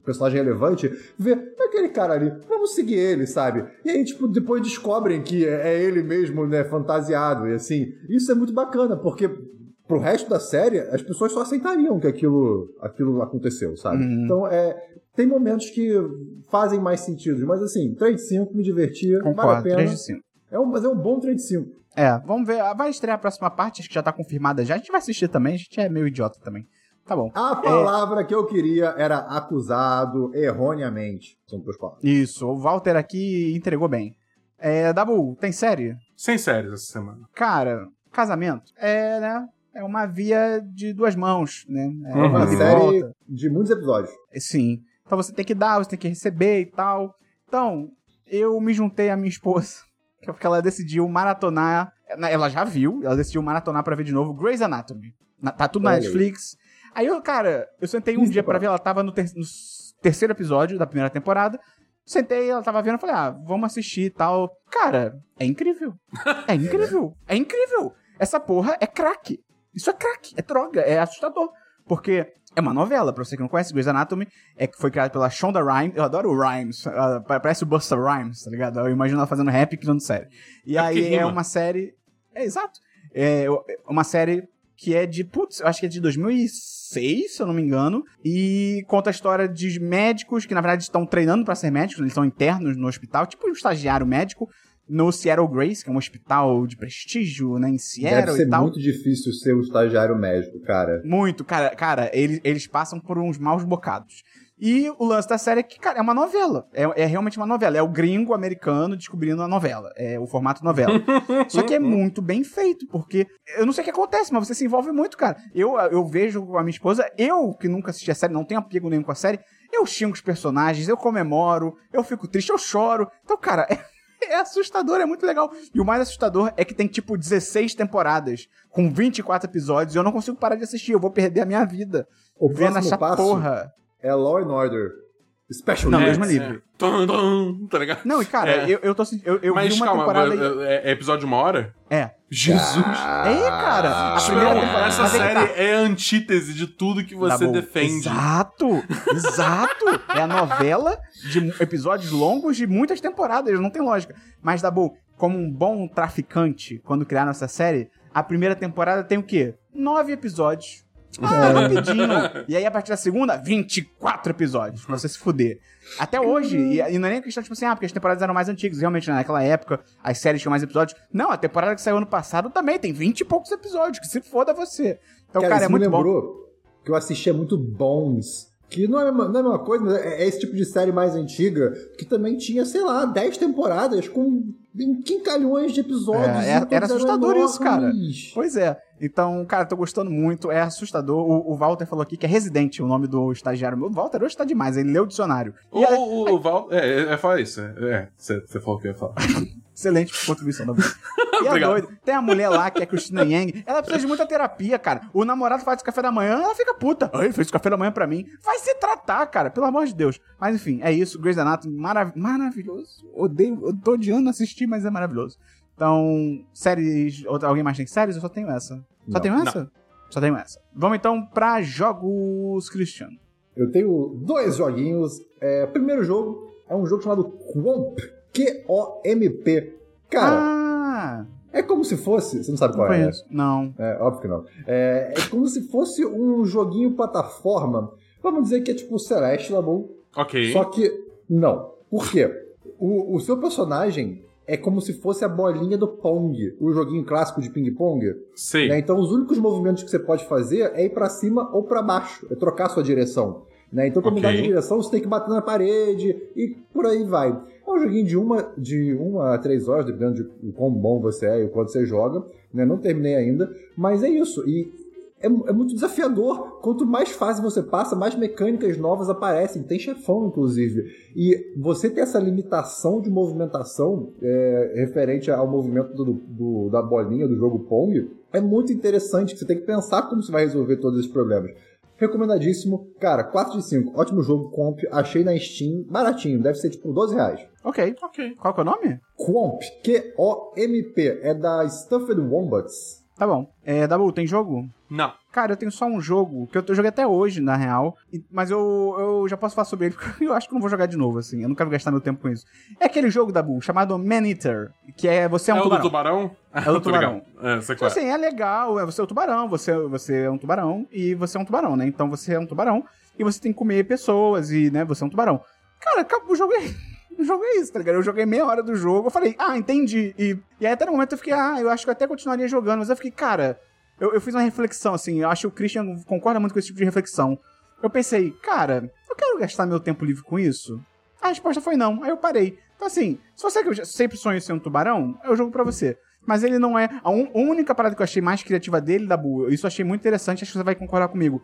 personagem relevante, vê, "É aquele cara ali, vamos seguir ele, sabe? E aí, tipo, depois descobrem que é é ele mesmo, né, fantasiado, e assim, isso é muito bacana, porque pro resto da série, as pessoas só aceitariam que aquilo, aquilo aconteceu, sabe? Uhum. Então, é, tem momentos que fazem mais sentido, mas assim, 3 de 5, me divertia, vale a Concordo, pena. 3 de 5. É um, mas é um bom 3 de 5. É, vamos ver. Vai estrear a próxima parte, acho que já tá confirmada já. A gente vai assistir também, a gente é meio idiota também. Tá bom. A palavra que eu queria era acusado erroneamente. São duas palavras. Isso, o Walter aqui entregou bem. É, Dabu, tem série? Sem séries essa semana. Cara, casamento é, né? É uma via de duas mãos, né? É Uhum. Uma série volta. de muitos episódios. Sim. Então você tem que dar, você tem que receber e tal. Então, eu me juntei à minha esposa, é porque ela decidiu maratonar. Ela já viu, ela decidiu maratonar pra ver de novo Grey's Anatomy. Na- Tá tudo na Olha. Netflix. Aí eu, cara, eu sentei um Isso, dia pra pá. ver, ela tava no, ter- no terceiro episódio da primeira temporada. Sentei, ela tava vendo, eu falei, ah, vamos assistir e tal. Cara, é incrível. É incrível. É incrível. Essa porra é crack. Isso é crack, é droga, é assustador. Porque é uma novela, pra você que não conhece, Grey's Anatomy, é que foi criada pela Shonda Rhimes. Eu adoro o Rhymes, ah, parece o Busta Rhymes, tá ligado? Eu imagino ela fazendo rap e criando série. E É aí é uma série... É, exato. É uma série que é de, putz, eu acho que é de 2006, se eu não me engano, e conta a história de médicos que, na verdade, estão treinando pra ser médicos, eles são internos no hospital, tipo um estagiário médico, no Seattle Grace, que é um hospital de prestígio, né, em Deve Seattle ser e tal. muito difícil ser um estagiário médico, cara. Muito, cara, cara, eles, eles passam por uns maus bocados. E o lance da série é que, cara, é uma novela. É, é realmente uma novela. É o gringo americano descobrindo a novela. É o formato novela. Só que é muito bem feito, porque eu não sei o que acontece, mas você se envolve muito, cara. Eu, eu vejo com a minha esposa, eu que nunca assisti a série, não tenho apego nenhum com a série, eu xingo os personagens, eu comemoro, eu fico triste, eu choro. Então, cara, é, é assustador, é muito legal. E o mais assustador é que tem, tipo, 16 temporadas, com 24 episódios, e eu não consigo parar de assistir, eu vou perder a minha vida. O vendo próximo essa passo porra. é Law and Order. Special Não, Needs. Deus me livre. Tum, tum, tá ligado? Não, e cara, É. eu, eu tô eu, eu Mas vi uma calma, temporada. é, é- é episódio de uma hora? É. Jesus! É, cara. A primeira Não, temporada. essa que série tá. é a antítese de tudo que Tá você bom. defende. Exato, exato. É a novela de episódios longos de muitas temporadas, não tem lógica. Mas, Dabu, como um bom traficante, quando criaram essa série, a primeira temporada tem o quê? Nove episódios. Ah, rapidinho. E aí, a partir da segunda, 24 episódios. Pra você se fuder. Até hoje, e, e não é nem questão, tipo assim, ah, porque as temporadas eram mais antigas. Realmente, naquela época, as séries tinham mais episódios. Não, a temporada que saiu ano passado também tem 20 e poucos episódios. Que se foda você. Então, Cara, cara, é muito bom. lembrou que eu assistia muito Bones. Que não é, a mesma- não é a mesma coisa, mas é, é esse tipo de série mais antiga que também tinha, sei lá, 10 temporadas com quincalhões de episódios. É, era- todos era assustador isso, cara. enormes. Pois é. Então, cara, tô gostando muito, é assustador. O, o Walter falou aqui que é Resident o nome do estagiário. O Walter hoje tá demais, ele leu o dicionário. E O, é- o, o Val. É, é, é falar isso. É, você falou que ia falar. Excelente contribuição da E é doido. Tem a mulher lá, que é a Christina Yang. Ela precisa de muita terapia, cara. O namorado faz o café da manhã, ela fica puta. Ai, ele fez o café da manhã pra mim. Vai se tratar, cara. Pelo amor de Deus. Mas enfim, é isso. Grey's Anatomy, marav maravilhoso. Odeio, eu tô odiando assistir, mas é maravilhoso. Então, séries... outra- Alguém mais tem séries? Eu só tenho essa. Só Não, tenho essa? Só tenho essa. Vamos então pra jogos, Cristiano. Eu tenho dois joguinhos. É, o primeiro jogo é um jogo chamado Quomp. Q-O-M-P. Cara, ah, é como se fosse. Você não sabe não qual é, né? conheço. Não. É, óbvio que não. É, é como se fosse um joguinho plataforma. Vamos dizer que é tipo Celeste Laboon. Ok. Só que não. Por quê? O, o seu personagem é como se fosse a bolinha do Pong, o joguinho clássico de ping-pong. Sei. né? Então, os únicos movimentos que você pode fazer é ir pra cima ou pra baixo, é trocar sua direção. Né? Então, pra Ok. mudar de direção, você tem que bater na parede e por aí vai. É um joguinho de uma, de uma a três horas, dependendo de quão bom você é e o quanto você joga. Né? Não terminei ainda, mas é isso. E é, é muito desafiador. Quanto mais fase você passa, mais mecânicas novas aparecem. Tem chefão, inclusive. E você ter essa limitação de movimentação é, referente ao movimento do, do- da bolinha do jogo Pong é muito interessante. Você tem que pensar como você vai resolver todos esses problemas. Recomendadíssimo. Cara, 4 de 5. Ótimo jogo, comp. Achei na Steam. Baratinho. Deve ser tipo 12 reais. Ok. Ok. Qual que é o nome? Quomp. Q-O-M-P. É da Stuffed Wombats. Tá bom. É, Dabu, tem jogo? Não. Cara, eu tenho só um jogo que eu, eu joguei até hoje, na real. e- mas eu, eu já posso falar sobre ele, porque eu acho que não vou jogar de novo, assim. Eu não quero gastar meu tempo com isso. É aquele jogo, Dabu, chamado Man Eater. Que é você é um É o tubarão. tubarão? É o do tubarão. É, sei Tipo qual é. assim, é legal, é você é o tubarão, você, você é um tubarão e você é um tubarão, né? Então você é um tubarão e você tem que comer pessoas e, né, você é um tubarão. Cara, acabou, o jogo é. O jogo é isso, tá ligado? Eu joguei meia hora do jogo, eu falei, ah, entendi. E, e aí até no momento eu fiquei, ah, eu acho que eu até continuaria jogando, mas eu fiquei, cara, eu, eu fiz uma reflexão, assim, eu acho que o Christian concorda muito com esse tipo de reflexão. Eu pensei, cara, eu quero gastar meu tempo livre com isso? A resposta foi não, aí eu parei. Então assim, se você que sempre sonha em ser um tubarão, o jogo pra você. Mas ele não é. A, un- a única parada que eu achei mais criativa dele, Dabu, isso eu achei muito interessante, acho que você vai concordar comigo.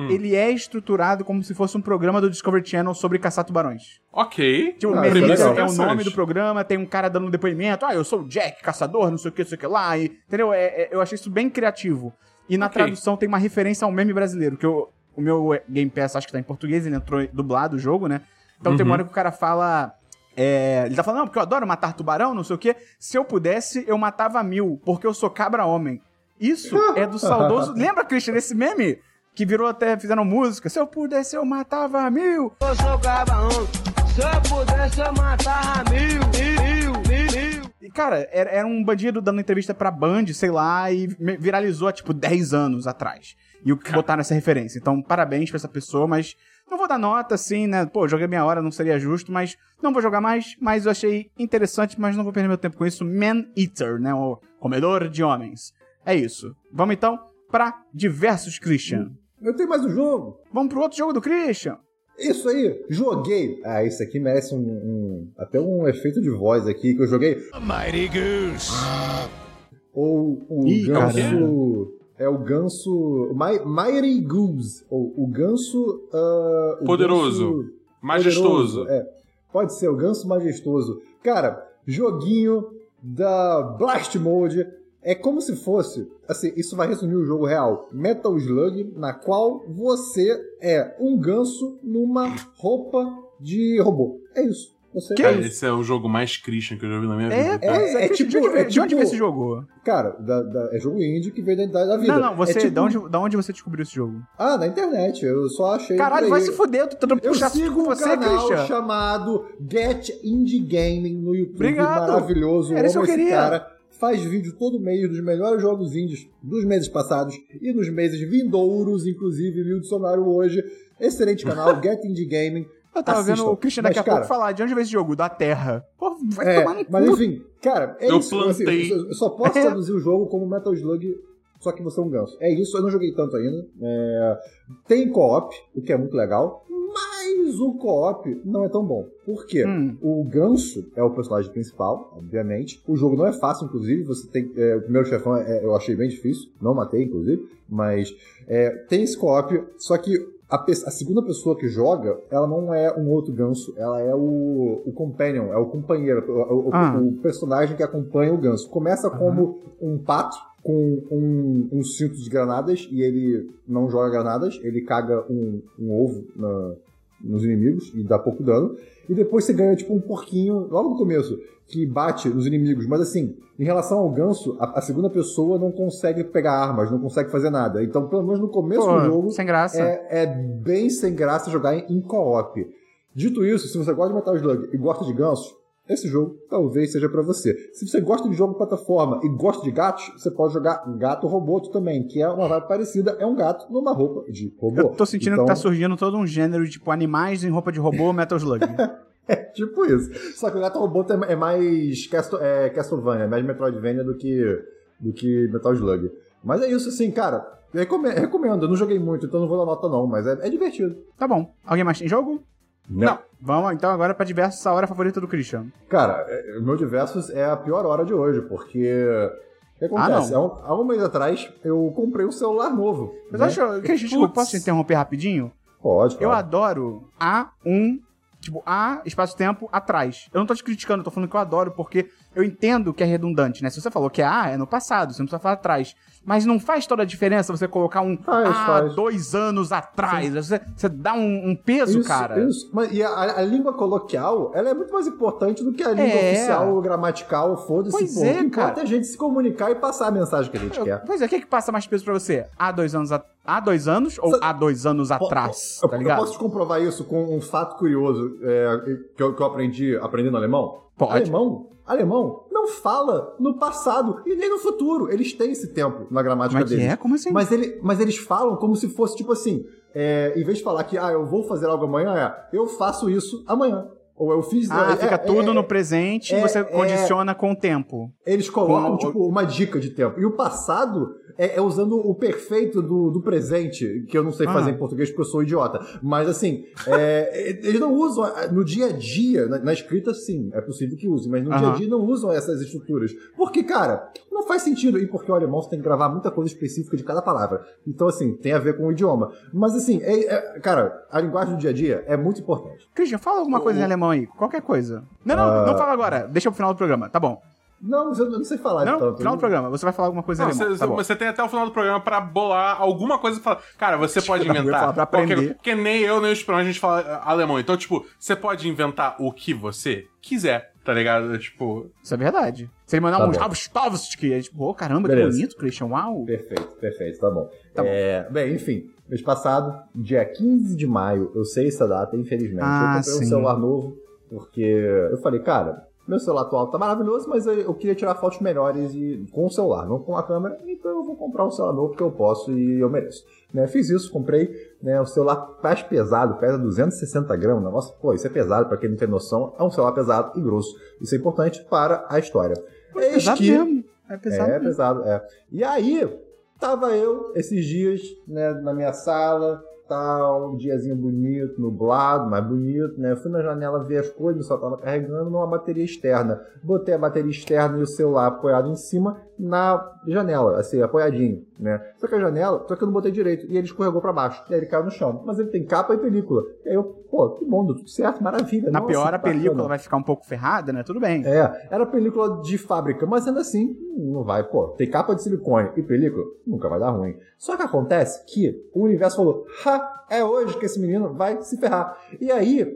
Hum. Ele é estruturado como se fosse um programa do Discovery Channel sobre caçar tubarões. Ok. Tipo, Ah, é é o nome do programa, tem um cara dando um depoimento, ah, eu sou o Jack, caçador, não sei o que, não sei o que lá, e, entendeu? É- é- eu achei isso bem criativo. E na Ok. tradução tem uma referência ao meme brasileiro, que eu- o meu Game Pass acho que tá em português, ele entrou dublado o jogo, né? Então tem uma Uhum. hora que o cara fala. é, ele tá falando, não, porque eu adoro matar tubarão, não sei o quê. Se eu pudesse, eu matava mil, porque eu sou cabra-homem. Isso é do saudoso. Lembra, Christian, desse meme? Que virou até, fizeram música. Se eu pudesse, eu matava mil. Eu sou cabarão. Se eu pudesse, eu matava mil, mil, mil, mil. E, cara, era, era um bandido dando entrevista pra Band, sei lá, e viralizou há, tipo, 10 anos atrás. E o que botaram essa referência. Então, parabéns pra essa pessoa, mas não vou dar nota, assim, né? Pô, joguei meia hora, não seria justo, mas não vou jogar mais. Mas eu achei interessante, mas não vou perder meu tempo com isso. Man Eater, né? O comedor de homens. É isso. Vamos então pra diversos Christian. Eu tenho mais um jogo. Vamos pro outro jogo do Christian. Isso aí, joguei. Ah, isso aqui merece um, um- até um efeito de voz aqui que eu joguei. Mighty Goose. Ou o Ih, ganso. É o ganso. Mi- Mighty Goose. Ou o ganso. ah, o Poderoso. ganso Majestoso. poderoso, É. Pode ser, o ganso majestoso. Cara, joguinho da Blast Mode. É como se fosse, assim, isso vai resumir o jogo real. Metal Slug, na qual você é um ganso numa roupa de robô. É isso. Você Que é Cara, isso. esse é o jogo mais Christian que eu já vi na minha É, vida. é. é Christian, tipo- de, onde veio- é de onde tipo- veio esse jogo? Cara, da- da- é jogo indie que veio da idade da vida. Não, não, você. É tipo- da, onde, da onde você descobriu esse jogo? Ah, na internet. Eu só achei. Caralho, vai se fuder, eu tô tentando Eu puxar assunto sigo com um você, canal Christian. chamado Get Indie Gaming no YouTube. Obrigado. Maravilhoso. Era isso Amo que eu esse queria. cara. Faz vídeo todo mês dos melhores jogos indies dos meses passados e nos meses vindouros, inclusive, vi o dicionário hoje. Excelente canal, Get Indie Gaming. Eu tava Assistam. vendo o Christian daqui Mas, a pouco cara, falar de onde veio esse jogo? Da Terra. Pô, vai É, tomar no mas cu. enfim, cara, é Eu isso. plantei. eu só posso É. traduzir o jogo como Metal Slug, só que você é um ganso. É isso, eu não joguei tanto ainda. É, Tem co-op, o que é muito legal, Mas o co-op não é tão bom. Por quê? Hum. O Ganso é o personagem principal, obviamente. O jogo não é fácil, inclusive. Você tem. é, o primeiro chefão é- eu achei bem difícil. Não matei, inclusive. Mas é, tem esse co-op. Só que a, a segunda pessoa que joga, ela não é um outro ganso. Ela é o, o companion, é o companheiro, o, o- Ah. o personagem que acompanha o ganso. Começa como um pato com um, um cinto de granadas e ele não joga granadas, ele caga um, um ovo na- nos inimigos e dá pouco dano. E depois você ganha tipo um porquinho logo no começo que bate nos inimigos. Mas assim, em relação ao ganso, a, a segunda pessoa não consegue pegar armas, não consegue fazer nada. Então, pelo menos no começo Pô, do jogo, sem graça. é, é bem sem graça jogar em, em co-op. Dito isso, se você gosta de Metal Slug e gosta de ganso, esse jogo talvez seja pra você. Se você gosta de jogo de plataforma e gosta de gatos, você pode jogar Gato Roboto também, que é uma vibe parecida, é um gato numa roupa de robô. Eu tô sentindo Então, que tá surgindo todo um gênero de tipo animais em roupa de robô Metal Slug. É tipo isso. Só que o Gato Roboto é, mais Castle, é, Castlevania, é mais Metroidvania do que, do que Metal Slug. Mas é isso, assim, cara. recomendo, eu não joguei muito, então não vou dar nota não, mas é, é divertido. tá bom. Alguém mais tem jogo? Não. Vamos então agora pra diversos, a hora favorita do Christian. Cara, é, o meu Diversos é a pior hora de hoje, porque. O que acontece? Ah, há, um, mês atrás eu comprei um celular novo. Mas né? eu acho. Christian, desculpa, Putz. posso te interromper rapidinho? Pode, Eu adoro A1, tipo, A espaço-tempo atrás. Eu não tô te criticando, eu tô falando que eu adoro, porque eu entendo que é redundante, né? Se você falou que é A, é no passado, você não precisa falar atrás. Mas não faz toda a diferença você colocar um Faz, A faz. dois anos atrás. Você, você dá um, um peso, Isso, cara. Isso. Mas, e a, a língua coloquial, ela é muito mais importante do que a língua É. oficial, gramatical, foda-se. Pois pô. é, cara. é a gente se comunicar e passar a mensagem que a gente Eu- quer. Pois é, o que, é que passa mais peso pra você? Há dois anos, a... há dois anos ou Sa- há dois anos atrás? eu, tá eu ligado? posso te comprovar isso com um fato curioso é, que, eu, que eu aprendi aprendendo alemão? Pode. Alemão, alemão não fala no passado e nem no futuro. Eles têm esse tempo na gramática Como é deles. é? Como assim? Mas, ele, mas eles falam como se fosse tipo assim: é, em vez de falar que ah, eu vou fazer algo amanhã, é eu faço isso amanhã. Ou eu fiz. Ah, é, fica é, tudo é, no presente e é- você é- condiciona com o tempo. Eles colocam, Ou- tipo, uma dica de tempo. E o passado é, é usando o perfeito do, do presente, que eu não sei Ah. fazer em português porque eu sou idiota. Mas, assim, é, eles não usam é, no dia a dia, na, na escrita, sim, é possível que use, mas no dia a dia não usam essas estruturas. Porque, cara, não faz sentido. E porque o alemão você tem que gravar muita coisa específica de cada palavra. Então, assim, tem a ver com o idioma. Mas, assim, é- é- cara, a linguagem do dia a dia é muito importante. Christian, fala alguma coisa em alemão aí. Qualquer coisa. Não, não, Ah. não fala agora. Deixa pro final do programa. Tá bom. Não, eu não sei falar Não, tanto. final do programa. Você vai falar alguma coisa em Não, alemão. você, tá bom. você tem até o final do programa pra bolar alguma coisa e falar. Cara, você pode Eu inventar. falar pra qualquer- aprender. Porque nem eu, nem o Esperão, a gente fala eh, alemão. Então, tipo, você pode inventar o que você quiser, tá ligado? Tipo. Isso é verdade. Se ele mandar Tá um bom. Stavstovski, é tipo, oh, caramba, que Beleza. bonito, Christian. Uau. Perfeito, perfeito, tá bom. Tá bom. É, bem, enfim, mês passado, dia 15 de maio, eu sei essa data, infelizmente. Ah, eu comprei sim. um celular novo, porque eu falei, cara, meu celular atual tá maravilhoso, mas eu, queria tirar fotos melhores e, com o celular, não com a câmera, então eu vou comprar um celular novo porque eu posso e eu mereço. Né, fiz isso, comprei né, o celular mais pesado, pesa 260 gramas. Nossa, pô, isso é pesado, pra quem não tem noção, é um celular pesado e grosso. Isso é importante para a história. Eis Pesado que- mesmo. É pesado é, mesmo. pesado, é. E aí, tava eu esses dias, né, na minha sala, tal, um diazinho bonito, nublado, mais bonito, né? Fui na janela ver as coisas, só tava carregando numa bateria externa. Botei a bateria externa e o celular apoiado em cima na janela, assim, apoiadinho, né? Só que a janela, só que eu não botei direito, e ele escorregou pra baixo, e aí ele caiu no chão. Mas ele tem capa e película. E aí eu, pô, que bom, tudo certo, maravilha. Na Nossa, pior, a película bacana. vai ficar um pouco ferrada, né? Tudo bem. É, era película de fábrica, mas ainda assim, não vai, pô. Tem capa de silicone e película, nunca vai dar ruim. Só que acontece que o universo falou: ha, é hoje que esse menino vai se ferrar. E aí,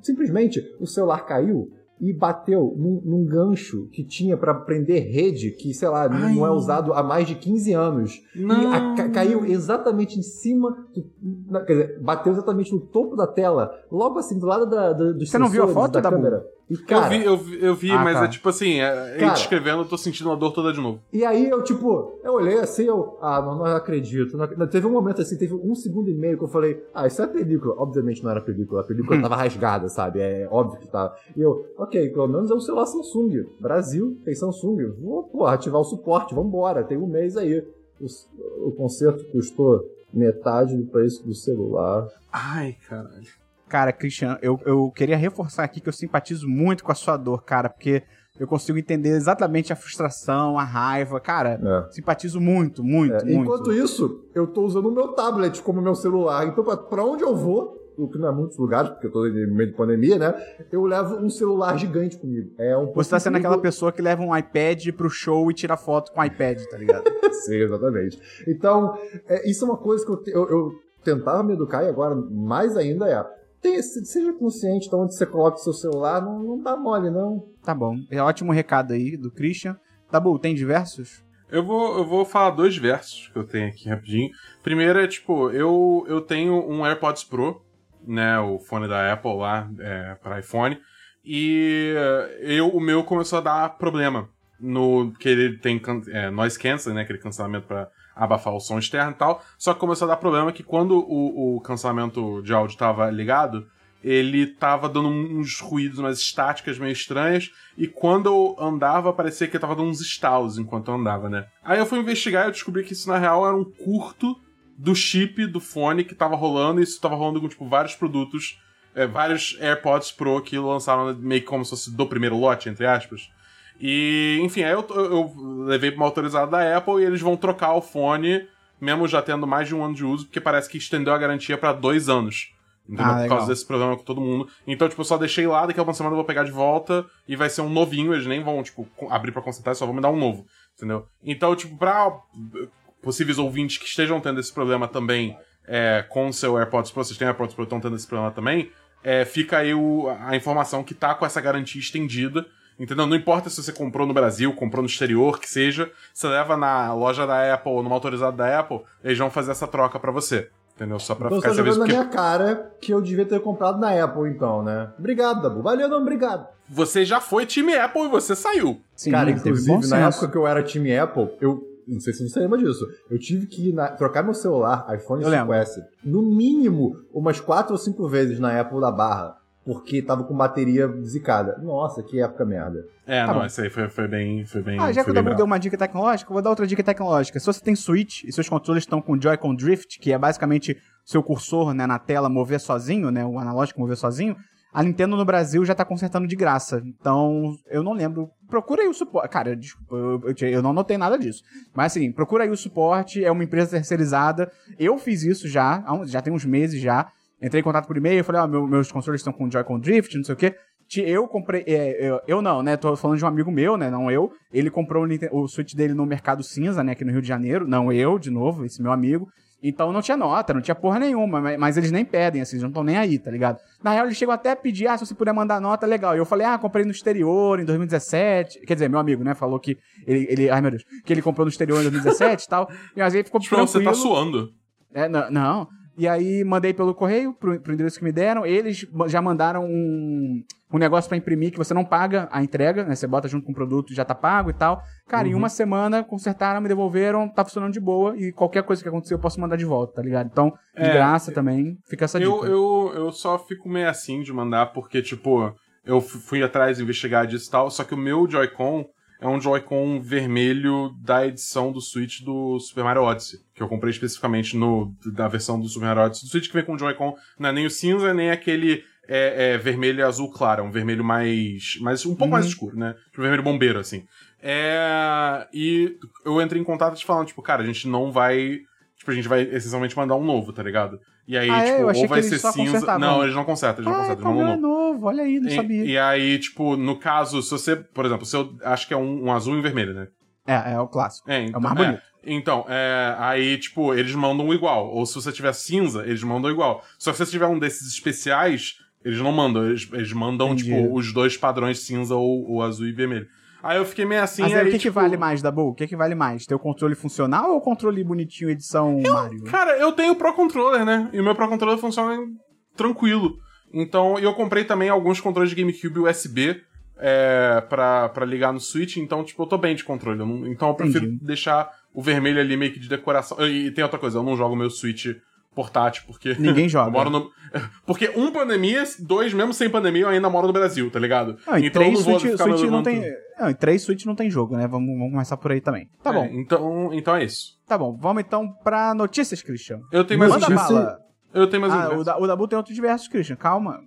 simplesmente, o celular caiu e bateu num, num gancho que tinha pra prender rede, que, sei lá, não- não é usado há mais de 15 anos. E a- ca- caiu exatamente em cima, do, na- quer dizer, bateu exatamente no topo da tela, logo assim, do lado da, da, dos Você não viu a foto, da Dabu? câmera. E, eu cara, vi, eu vi, eu vi Ah, mas tá. é tipo assim, é, ele Cara. descrevendo, eu tô sentindo a dor toda de novo. E aí eu, tipo, eu olhei assim, eu, ah, não, não acredito. Não, teve um momento assim, teve um segundo e meio que eu falei, ah, isso é película. Obviamente não era película, a película tava rasgada, sabe? É óbvio que tava. E eu, ok, pelo menos é um celular Samsung. Brasil tem Samsung. Vou, pô, ativar o suporte, vambora, tem um mês aí. O, o conserto custou metade do preço do celular. Ai, caralho. Cara, Christian, eu, eu queria reforçar aqui que eu simpatizo muito com a sua dor, cara, porque eu consigo entender exatamente a frustração, a raiva. Cara, É. simpatizo muito, muito, É, muito. enquanto isso, eu tô usando o meu tablet como meu celular. Então, pra, pra onde eu vou, o que não é muitos lugares, porque eu tô em meio de pandemia, né? Eu levo um celular gigante comigo. É um Você tá sendo aquela pessoa que leva um iPad pro show e tira foto com o iPad, tá ligado? Sim, exatamente. Então, é, isso é uma coisa que eu, eu, eu tentava me educar e agora mais ainda é. Seja consciente de onde você coloca o seu celular, não, não dá mole, não. tá bom. É ótimo recado aí do Christian. Tabu, tem diversos? Eu vou, eu vou falar dois versos que eu tenho aqui rapidinho. Primeiro é, tipo, eu, eu tenho um AirPods Pro, né, o fone da Apple lá, é, para iPhone, e eu, o meu começou a dar problema, no que ele tem é, noise canceling, né, aquele cancelamento para abafar o som externo e tal, só que começou a dar problema que quando o, o cancelamento de áudio estava ligado, ele tava dando uns ruídos, umas estáticas meio estranhas, e quando eu andava, parecia que tava dando uns estalos enquanto eu andava, né? Aí eu fui investigar e eu descobri que isso na real era um curto do chip do fone que tava rolando, e isso tava rolando com, tipo, vários produtos, é, vários AirPods Pro que lançaram meio como se fosse do primeiro lote, entre aspas. E, enfim, aí eu, eu, levei pra uma autorizada da Apple e eles vão trocar o fone, mesmo já tendo mais de um ano de uso, porque parece que estendeu a garantia pra dois anos. Entendeu? Ah, Por legal. causa desse problema com todo mundo. Então, tipo, eu só deixei lá, daqui a uma semana eu vou pegar de volta e vai ser um novinho, eles nem vão, tipo, abrir pra consertar, só vão me dar um novo. Entendeu? Então, tipo, pra possíveis ouvintes que estejam tendo esse problema também é, com o seu AirPods Pro, vocês têm AirPods Pro estão tendo esse problema também, é, fica aí o- a informação que tá com essa garantia estendida. Entendeu? Não importa se você comprou no Brasil, comprou no exterior, que seja, você leva na loja da Apple ou numa autorizada da Apple, eles vão fazer essa troca pra você. Entendeu? Só pra Então você ficar tá sabendo. jogando na Porque minha cara que eu devia ter comprado na Apple, então, né? Obrigado, Dabu. Valeu, não, obrigado. você já foi time Apple e você saiu. Sim, Cara, inclusive, na época que eu era time Apple, eu. Não sei se você lembra disso. Eu tive que na- trocar meu celular, iPhone Eu lembro. 5S, no mínimo umas quatro ou cinco vezes na Apple da Barra. Porque tava com bateria zicada. Nossa, que época merda. É, Tá não, bom. esse aí foi, foi bem. Foi bem Ah, já que o Dabu deu uma dica tecnológica, eu vou dar outra dica tecnológica. Se você tem Switch e seus controles estão com Joy-Con Drift, que é basicamente seu cursor né, na tela mover sozinho, né, o analógico mover sozinho, a Nintendo no Brasil já tá consertando de graça. Então, eu não lembro. Procura aí o suporte. Cara, desculpa, eu, eu, eu não anotei nada disso. Mas assim, procura aí o suporte, é uma empresa terceirizada. Eu fiz isso já, já tem uns meses já. Entrei em contato por e-mail, falei, ó, meu- meus consoles estão com Joy-Con Drift, não sei o quê. Eu comprei. é, eu, eu não, né? Tô falando de um amigo meu, né? Não eu. Ele comprou o, o Switch dele no Mercado Cinza, né? Aqui no Rio de Janeiro. Não eu, de novo, esse meu amigo. Então não tinha nota, não tinha porra nenhuma, mas, mas eles nem pedem, assim, eles não estão nem aí, tá ligado? Na real, eles chegam até a pedir, ah, se você puder mandar nota, legal. E eu falei, ah, comprei no exterior em 2017. Quer dizer, meu amigo, né, falou que ele, ele ai meu Deus, que ele comprou no exterior em 2017 e tal. E às vezes ficou você tranquilo. tá suando. É, não, não. E aí mandei pelo correio, pro, pro endereço que me deram. Eles já mandaram um, um negócio pra imprimir que você não paga a entrega, né? Você bota junto com o produto e já tá pago e tal. Cara, em Uhum. uma semana consertaram, me devolveram, tá funcionando de boa. E qualquer coisa que acontecer eu posso mandar de volta, tá ligado? Então, de É, graça também, fica essa dica. Eu, eu, eu só fico meio assim de mandar, porque, tipo, eu fui atrás investigar disso e tal, só que o meu Joy-Con é um Joy-Con vermelho da edição do Switch do Super Mario Odyssey, que eu comprei especificamente no, da versão do Super Mario Odyssey. O Switch que vem com o Joy-Con não é nem o cinza, nem aquele é, é, vermelho e azul claro, é um vermelho mais, mais um pouco mais Uhum. escuro, né? Tipo, vermelho bombeiro, assim. É, e eu entrei em contato te falando, tipo, cara, a gente não vai... Tipo, a gente vai essencialmente mandar um novo, tá ligado? E aí, Ah, é? tipo, achei ou vai ser cinza. Não, eles não consertam, eles não Ah, consertam, então eles não não é novo, olha aí, não sabia. E, e aí, tipo, no caso, se você, por exemplo, se eu acho que é um, um azul e um vermelho, né? É, é o clássico. É, É então, o mais bonito. então, é, aí, tipo, eles mandam igual. Ou se você tiver cinza, eles mandam igual. Só que se você tiver um desses especiais, eles não mandam. Eles, eles mandam, Entendi. tipo, os dois padrões cinza ou, ou azul e vermelho. Aí eu fiquei meio assim, Mas aí, aí, o que, que tipo, vale mais, Dabu? O que, que vale mais? Ter o controle funcional ou o controle bonitinho edição Mario? Cara, eu tenho o Pro Controller, né? E o meu Pro Controller funciona tranquilo. Então, e eu comprei também alguns controles de GameCube USB é, pra, pra ligar no Switch, então, tipo, eu tô bem de controle. Eu não- então eu prefiro Entendi. deixar o vermelho ali meio que de decoração. E, tem outra coisa, eu não jogo meu Switch portátil, porque. Ninguém joga. moro no... Porque, um, pandemia, dois, mesmo sem pandemia, eu ainda moro no Brasil, tá ligado? Não, então três não Switch, Switch não tem. Não, e três Switch não tem jogo, né? Vamos, vamos começar por aí também. Tá É, bom, então, então é isso. tá bom. Vamos então pra notícias, Christian. Eu tenho mais Manda um Notícia- bala. Eu tenho mais um Ah, diverso. o, da, o Dabu tem outros diversos, Christian. Calma.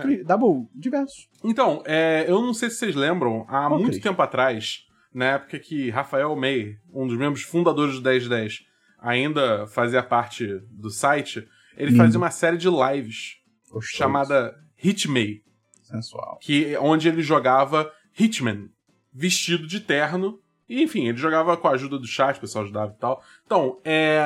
Cri- Dabu, diversos. Então, é, eu não sei se vocês lembram, há muito Cris? tempo atrás, na época que Rafael May, um dos membros fundadores do 1010, ainda fazia parte do site, ele Hum. fazia uma série de lives Gostoso. chamada Hitmay, Sensual. que onde ele jogava Hitman, vestido de terno. E, enfim, ele jogava com a ajuda do chat, o pessoal ajudava e tal. Então, é,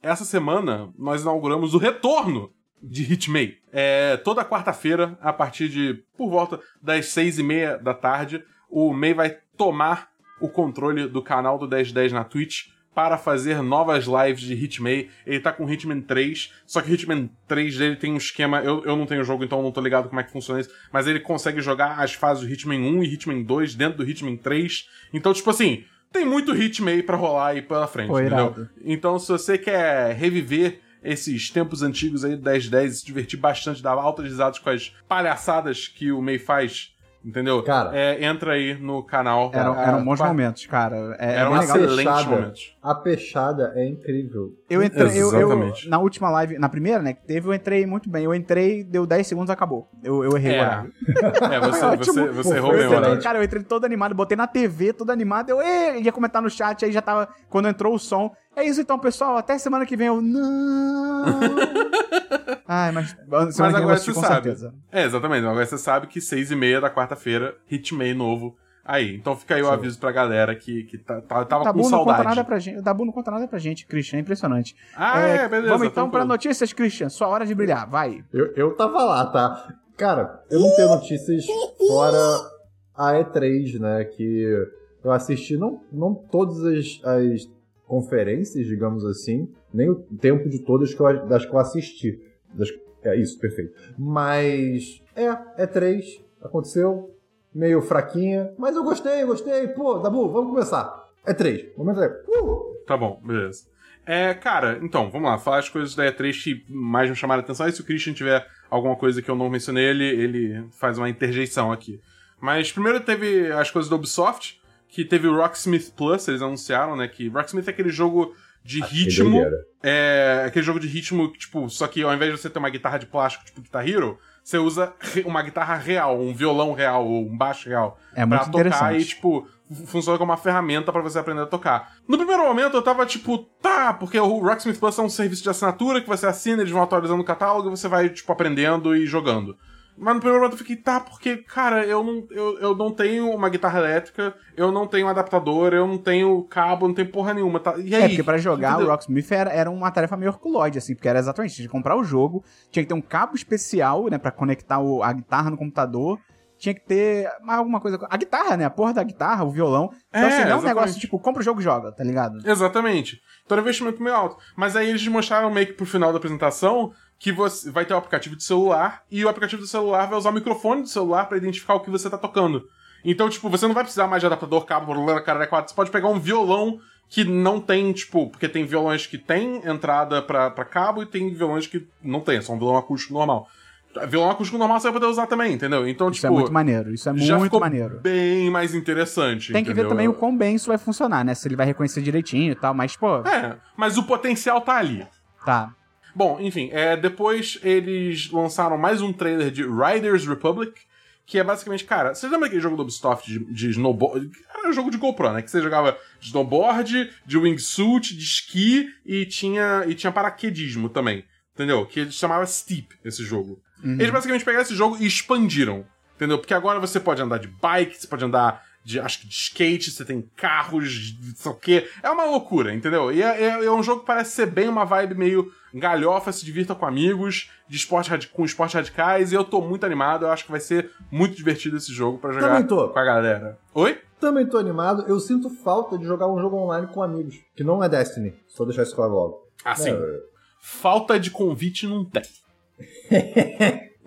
essa semana nós inauguramos o retorno de Hitmay. É, toda quarta-feira, a partir de por volta das seis e meia da tarde, o May vai tomar o controle do canal do 1010 na Twitch para fazer novas lives de Hitman. Ele tá com Hitman 3, só que Hitman 3 dele tem um esquema. Eu, eu não tenho o jogo, então não tô ligado como é que funciona isso. Mas ele consegue jogar as fases do Hitman 1 e Hitman 2 dentro do Hitman 3. Então, tipo assim, tem muito Hitman pra rolar aí pela frente, Pô, entendeu? irado. Então, se você quer reviver esses tempos antigos aí do 1010 e se divertir bastante, dar altas risadas com as palhaçadas que o May faz, entendeu? Cara. É, entra aí no canal. Eram, É, eram bons momentos, cara. É, é Eram legal. excelentes momentos. A pechada é incrível. Eu entrei, eu, eu- Exatamente. na última live, na primeira, né, que teve, eu entrei muito bem. Eu entrei, deu 10 segundos, acabou. Eu, eu errei o É. horário. É, você, você, você errou excelente. Cara, eu entrei todo animado, botei na TV, todo animado. Eu ia comentar no chat, aí já tava. Quando entrou o som. É isso então, pessoal. Até semana que vem eu. Não! Ai, mas. Semana Mas agora você com sabe. certeza. É, exatamente. Agora você sabe que seis e meia da quarta-feira, Hitman novo aí. Então fica aí o aviso pra galera que, que tá, tá- tava Dabu com não conta saudade. nada pra gente. O Dabu não conta nada pra gente, Christian. É impressionante. Ah, É, é, beleza. Vamos então tranquilo. pra notícias, Christian. Sua hora de brilhar. Vai. Eu, eu tava lá, tá? Cara, eu não tenho notícias fora a E3, né? Que eu assisti não, não todas as, as conferências, digamos assim, nem o tempo de todas que eu, das que eu assisti. Das- é isso, perfeito. Mas é, E3, aconteceu, meio fraquinha, mas eu gostei, gostei. Pô, Dabu, vamos começar. E3, momento é. Uh! Tá bom, beleza. É, cara, então, vamos lá, falar as coisas da E3 que mais me chamaram a atenção. E se o Christian tiver alguma coisa que eu não mencionei, ele, ele faz uma interjeição aqui. Mas primeiro teve as coisas da Ubisoft, que teve o Rocksmith Plus, eles anunciaram, né? Que Rocksmith é aquele jogo de Que ritmo. É aquele jogo de ritmo, tipo, só que ao invés de você ter uma guitarra de plástico, tipo Guitar Hero, você usa uma guitarra real, um violão real ou um baixo real É pra muito tocar interessante. e, tipo, fu- funciona como uma ferramenta pra você aprender a tocar. No primeiro momento eu tava tipo, tá, porque o Rocksmith Plus é um serviço de assinatura que você assina, eles vão atualizando o catálogo e você vai, tipo, aprendendo e jogando. Mas no primeiro momento eu fiquei, tá, porque, cara, eu não, eu, eu não tenho uma guitarra elétrica, eu não tenho um adaptador, eu não tenho cabo, não tenho porra nenhuma, tá? E aí? É, porque pra jogar Entendeu? o Rocksmith era, era uma tarefa meio herculoide, assim, porque era exatamente, tinha que comprar o jogo, tinha que ter um cabo especial, né, pra conectar o- a guitarra no computador, tinha que ter mais alguma coisa, a guitarra, né, a porra da guitarra, o violão. Então, É, assim, não é um exatamente. negócio tipo, compra o jogo e joga, tá ligado? Exatamente. Então era um investimento meio alto. Mas aí eles mostraram meio que pro final da apresentação que você vai ter o aplicativo de celular e o aplicativo do celular vai usar o microfone do celular pra identificar o que você tá tocando. Então, tipo, você não vai precisar mais de adaptador, cabo, cara, quatro. Você pode pegar um violão que não tem, tipo, porque tem violões que tem entrada pra, pra cabo e tem violões que não tem, é só um violão acústico normal. Violão acústico normal você vai poder usar também, entendeu? Então, Isso tipo, é muito maneiro, isso é já muito maneiro. bem mais interessante. Tem que ver também o quão bem isso vai funcionar, né, se ele vai reconhecer direitinho e tal, mas, pô, É, mas o potencial tá ali. tá. Bom, enfim, é, depois eles lançaram mais um trailer de Riders Republic, que é basicamente, cara, você lembra aquele jogo do Ubisoft de, de snowboard? Era um jogo de GoPro, né? Que você jogava de snowboard, de wingsuit, de esqui e tinha, e tinha paraquedismo também. Entendeu? Que ele chamava Steep, esse jogo. Eles basicamente pegaram esse jogo e expandiram. Entendeu? Porque agora você pode andar de bike, você pode andar de, acho que de skate, você tem carros, não sei o quê. É uma loucura, entendeu? E é, é- é um jogo que parece ser bem uma vibe meio galhofa, se divirta com amigos, de esporte com esportes radicais, e eu tô muito animado, eu acho que vai ser muito divertido esse jogo pra jogar Também tô. com a galera. Oi? Também tô animado. Eu sinto falta de jogar um jogo online com amigos. Que não é Destiny. Só deixar isso claro logo. Assim, É, falta de convite não tem.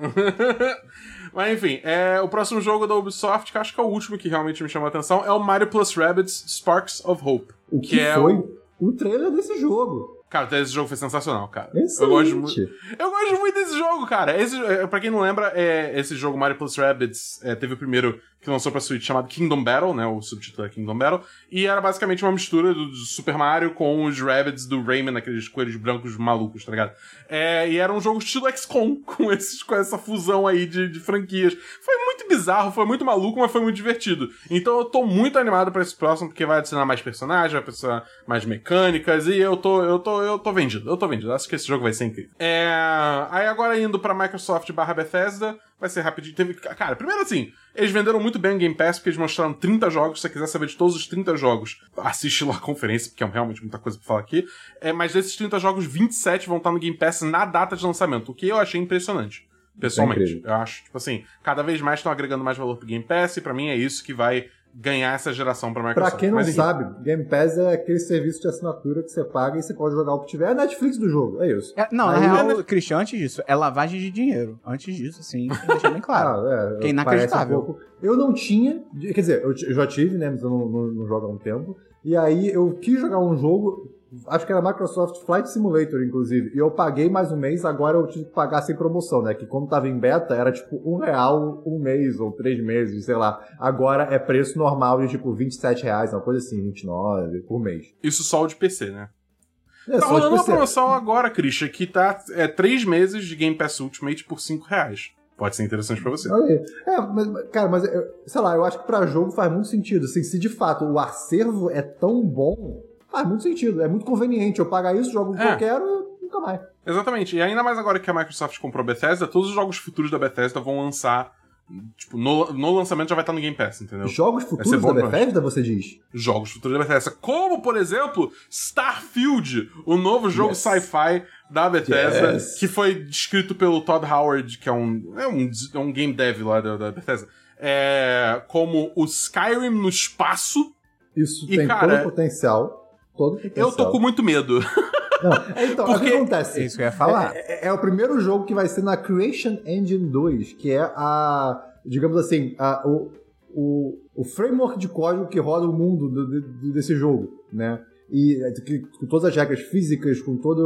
Mas enfim, é, o próximo jogo da Ubisoft, que acho que é o último que realmente me chamou a atenção, é o Mario Plus Rabbids Sparks of Hope. o que, é foi o- o trailer desse jogo. Cara, esse jogo foi sensacional, cara. Excelente. Eu gosto, muito, eu gosto muito desse jogo, cara. Esse, é, pra quem não lembra, é, esse jogo Mario Plus Rabbids é, teve o primeiro que lançou pra Switch chamado Kingdom Battle, né? O subtítulo é Kingdom Battle. E era basicamente uma mistura do, Super Mario com os Rabbids do Rayman, aqueles coelhos brancos malucos, tá ligado? É, e era um jogo estilo XCOM, com, esses, com essa fusão aí de, de franquias. Foi muito bizarro, foi muito maluco, mas foi muito divertido. Então eu tô muito animado pra esse próximo, porque vai adicionar mais personagens, vai adicionar mais mecânicas, e eu tô, eu tô, eu tô vendido, eu tô vendido. Acho que esse jogo vai ser incrível. É, aí agora indo pra Microsoft barra Bethesda, vai ser rapidinho. Teve, cara, primeiro assim, eles venderam muito bem o Game Pass, porque eles mostraram 30 jogos. Se você quiser saber de todos os 30 jogos, assiste lá a conferência, porque é realmente muita coisa pra falar aqui. É, mas desses 30 jogos, 27 vão estar no Game Pass na data de lançamento, o que eu achei impressionante. Pessoalmente. incrível. eu acho, tipo assim, cada vez mais estão agregando mais valor pro Game Pass, e pra mim é isso que vai ganhar essa geração pra Microsoft. Pra quem não Mas, sabe, Game Pass é aquele serviço de assinatura que você paga e você pode jogar o que tiver. É a Netflix do jogo, é isso. É, não, Aí- na real, Christian, antes disso, é lavagem de dinheiro. Antes disso, sim, deixa bem claro. Ah, é, Que é inacreditável. um pouco. Eu não tinha, quer dizer, eu já tive, né, mas eu não, não, não jogo há um tempo. E aí eu quis jogar um jogo, acho que era Microsoft Flight Simulator, inclusive, e eu paguei mais um mês, agora eu tive que pagar sem promoção, né? Que como tava em beta, era tipo um real um mês, ou três meses, sei lá. Agora é preço normal de tipo 27 reais, uma coisa assim, 29 por mês. Isso só o de PC, né? É, Tá rolando uma promoção agora, Christian, que tá é, três meses de Game Pass Ultimate por 5 reais. Pode ser interessante pra você. É, mas, cara, mas sei lá, eu acho que pra jogo faz muito sentido. Assim, se de fato o acervo é tão bom, faz muito sentido. É muito conveniente. Eu pagar isso, jogo o que É. eu quero, nunca mais. Exatamente. E ainda mais agora que a Microsoft comprou a Bethesda, todos os jogos futuros da Bethesda vão lançar. Tipo, no, no lançamento já vai estar no Game Pass, entendeu? Jogos futuros da. Bethesda, você diz? Jogos futuros da Bethesda. Como, por exemplo, Starfield, o novo jogo Yes. sci-fi da Bethesda, Yes. que foi escrito pelo Todd Howard, que é um, é um, é um game dev lá da, da Bethesda. É, como o Skyrim no espaço. Isso E, tem cara, todo o potencial. Todo. Eu tô com muito medo. Não, é, então, Porque- o que acontece? É isso que eu ia falar. É, é- é o primeiro jogo que vai ser na Creation Engine 2, que é a, digamos assim, a- o, o, o framework de código que roda o mundo do- do- desse jogo, né? E é, que- com todas as regras físicas, com todos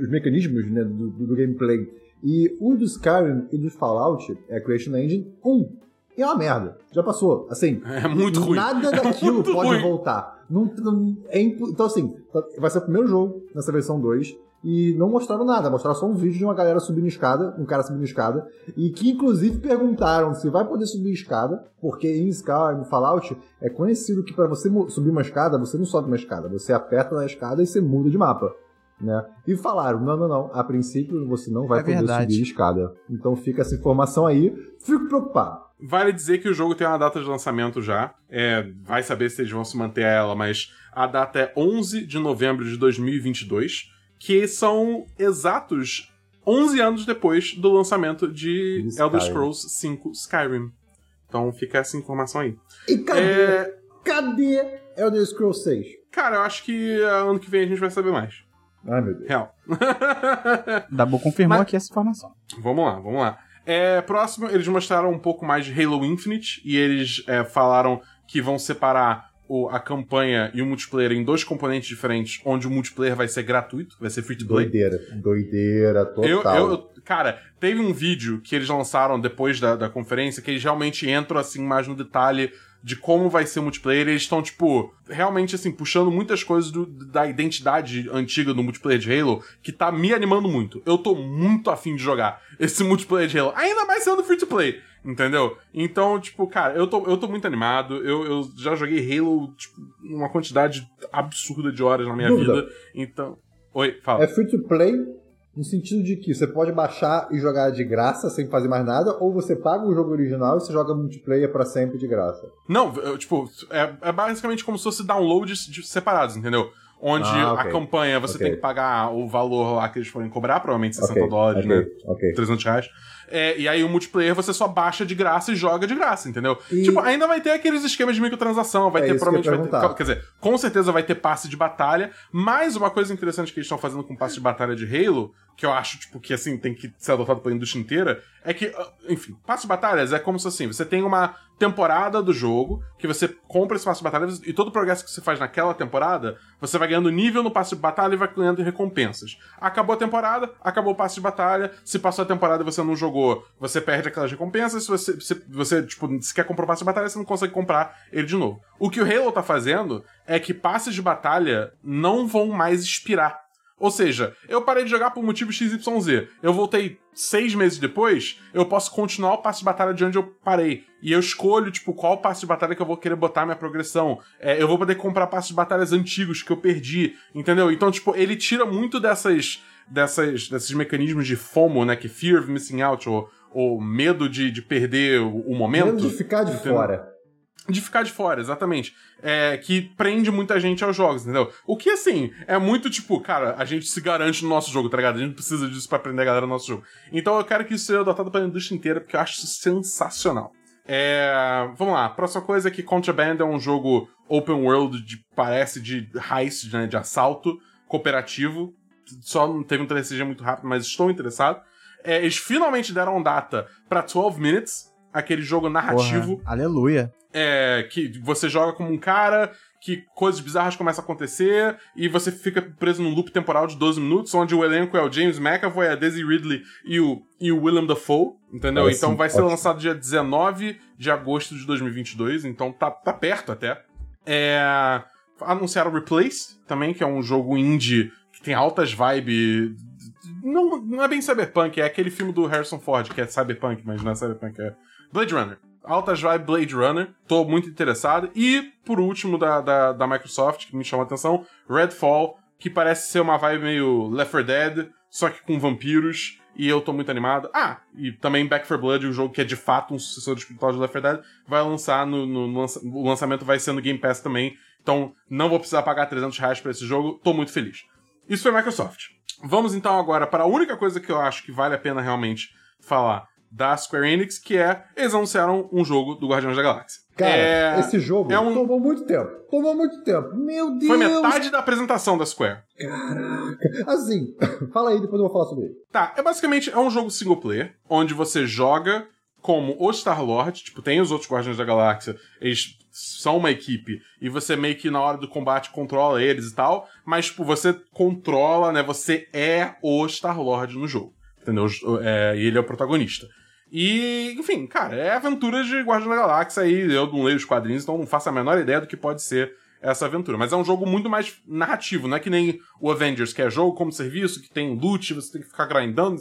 os mecanismos né, do, do- do gameplay. E o do Skyrim e do Fallout é a Creation Engine 1. E é uma merda. Já passou. Assim, É muito ruim. Nada daquilo muito pode ruim. voltar. Não, não- é impo- então, assim, vai ser o primeiro jogo nessa versão 2. E não mostraram nada, mostraram só um vídeo de uma galera subindo escada, um cara subindo escada, e que inclusive perguntaram se vai poder subir escada, porque em Skyrim, no Fallout, é conhecido que para você subir uma escada, você não sobe uma escada, você aperta na escada e você muda de mapa. Né? E falaram, não, não, não, a princípio você não vai É poder verdade. subir escada. Então fica essa informação aí, fico preocupado. Vale dizer que o jogo tem uma data de lançamento já. É, vai saber se eles vão se manter a ela, mas a data é 11 de novembro de 2022, que são exatos 11 anos depois do lançamento de De Elder Skyrim. Scrolls 5 Skyrim. Então fica essa informação aí. E cadê? É, Cadê Elder Scrolls 6? cara, eu acho que ano que vem a gente vai saber mais. Ai, meu Deus. Real. Dabu confirmou Mas- aqui essa informação. Vamos lá, vamos lá. É, próximo, eles mostraram um pouco mais de Halo Infinite e eles é, falaram que vão separar o- a campanha e o multiplayer em dois componentes diferentes, onde o multiplayer vai ser gratuito, vai ser free to play. Doideira. Doideira total. Eu, eu, cara, teve um vídeo que eles lançaram depois da, da conferência que eles realmente entram assim mais no detalhe de como vai ser o multiplayer. Eles estão, tipo, realmente assim, puxando muitas coisas do- da identidade antiga do multiplayer de Halo, que tá me animando muito. Eu tô muito afim de jogar esse multiplayer de Halo, ainda mais sendo free to play. Entendeu? Então, tipo, cara, eu tô, eu tô muito animado. Eu, eu já joguei Halo, tipo, uma quantidade absurda de horas na minha Dúvida. vida. Então. Oi, fala. É free to play no sentido de que você pode baixar e jogar de graça sem fazer mais nada, ou você paga o jogo original e você joga multiplayer pra sempre de graça. Não, eu, tipo, é, é basicamente como se fosse downloads de- separados, entendeu? Onde Ah, a ok. campanha você Ok. tem que pagar o valor lá que eles forem cobrar, provavelmente 60 Ok, dólares, né? ok. 300 reais. É, e aí o multiplayer você só baixa de graça e joga de graça, entendeu? E- Tipo, ainda vai ter aqueles esquemas de microtransação, vai É ter provavelmente. Vai ter, quer dizer, com certeza vai ter passe de batalha, mas uma coisa interessante que eles estão fazendo com o passe de batalha de Halo, que eu acho, tipo, que assim, tem que ser adotado pela indústria inteira, é que, ah, enfim, passe de batalhas é como se assim, você tem uma temporada do jogo, que você compra esse passe de batalha e todo o progresso que você faz naquela temporada, você vai ganhando nível no passe de batalha e vai ganhando recompensas. Acabou a temporada, acabou o passe de batalha, se passou a temporada e você não jogou jogou, você perde aquelas recompensas. Se você, se você tipo, se quer passe de batalha, você não consegue comprar ele de novo. O que o Halo tá fazendo é que passes de batalha não vão mais expirar. Ou seja, eu parei de jogar por motivo XYZ. Eu voltei seis meses depois, eu posso continuar o passe de batalha de onde eu parei. E eu escolho, tipo, qual passe de batalha que eu vou querer botar minha progressão. É, eu vou poder comprar passes de batalhas antigos que eu perdi, entendeu? Então, tipo, ele tira muito dessas, dessas, desses mecanismos de FOMO, né? Que Fear of Missing Out, ou, ou medo de, de perder o, o momento. Menos de ficar de entendeu? fora. De ficar de fora, exatamente. É, que prende muita gente aos jogos, entendeu? O que, assim, é muito tipo, cara, a gente se garante no nosso jogo, tá ligado? A gente precisa disso pra prender a galera no nosso jogo. Então eu quero que isso seja adotado pela indústria inteira, porque eu acho isso sensacional. É, vamos lá, próxima coisa é que Contraband é um jogo open world, de, parece de heist, né, de assalto cooperativo. Só não teve um TCG muito rápido, mas estou interessado. É, eles finalmente deram data pra 12 Minutes, aquele jogo narrativo Porra, aleluia. é, que você joga como um cara, que coisas bizarras começam a acontecer, e você fica preso num loop temporal de 12 minutos, onde o elenco é o James McAvoy, a Daisy Ridley e o, e o Willem Dafoe, entendeu? Parece então vai ser lançado dia 19 de agosto de 2022, então tá, tá perto até. É, anunciaram Replace, também, que é um jogo indie tem altas vibes... Não, não é bem cyberpunk, é aquele filme do Harrison Ford, que é cyberpunk, mas não é cyberpunk, é Blade Runner. Altas Vibe Blade Runner, tô muito interessado. E, por último, da, da, da Microsoft, que me chamou a atenção, Redfall, que parece ser uma vibe meio Left 4 Dead, só que com vampiros, e eu tô muito animado. Ah, e também Back 4 Blood, o jogo que é de fato um sucessor espiritual de Left 4 Dead, vai lançar no, no, no lança- o lançamento vai ser no Game Pass também, então não vou precisar pagar 300 reais pra esse jogo, tô muito feliz. Isso foi Microsoft. Vamos então agora para a única coisa que eu acho que vale a pena realmente falar da Square Enix, que é eles anunciaram um jogo do Guardiões da Galáxia. Cara, É- esse jogo é um- tomou muito tempo. Tomou muito tempo. Meu Deus! Foi metade da apresentação da Square. Assim, fala aí, depois eu vou falar sobre ele. Tá, é basicamente é um jogo single player, onde você joga como o Star-Lord, tipo, tem os outros Guardiões da Galáxia, eles são uma equipe, e você meio que na hora do combate controla eles e tal, mas, tipo, você controla, né, você é o Star-Lord no jogo, entendeu? É, e ele é o protagonista. E, enfim, cara, é aventura de Guardiões da Galáxia aí, eu não leio os quadrinhos, então não faço a menor ideia do que pode ser essa aventura. Mas é um jogo muito mais narrativo, não é que nem o Avengers, que é jogo como serviço, que tem loot, você tem que ficar grindando,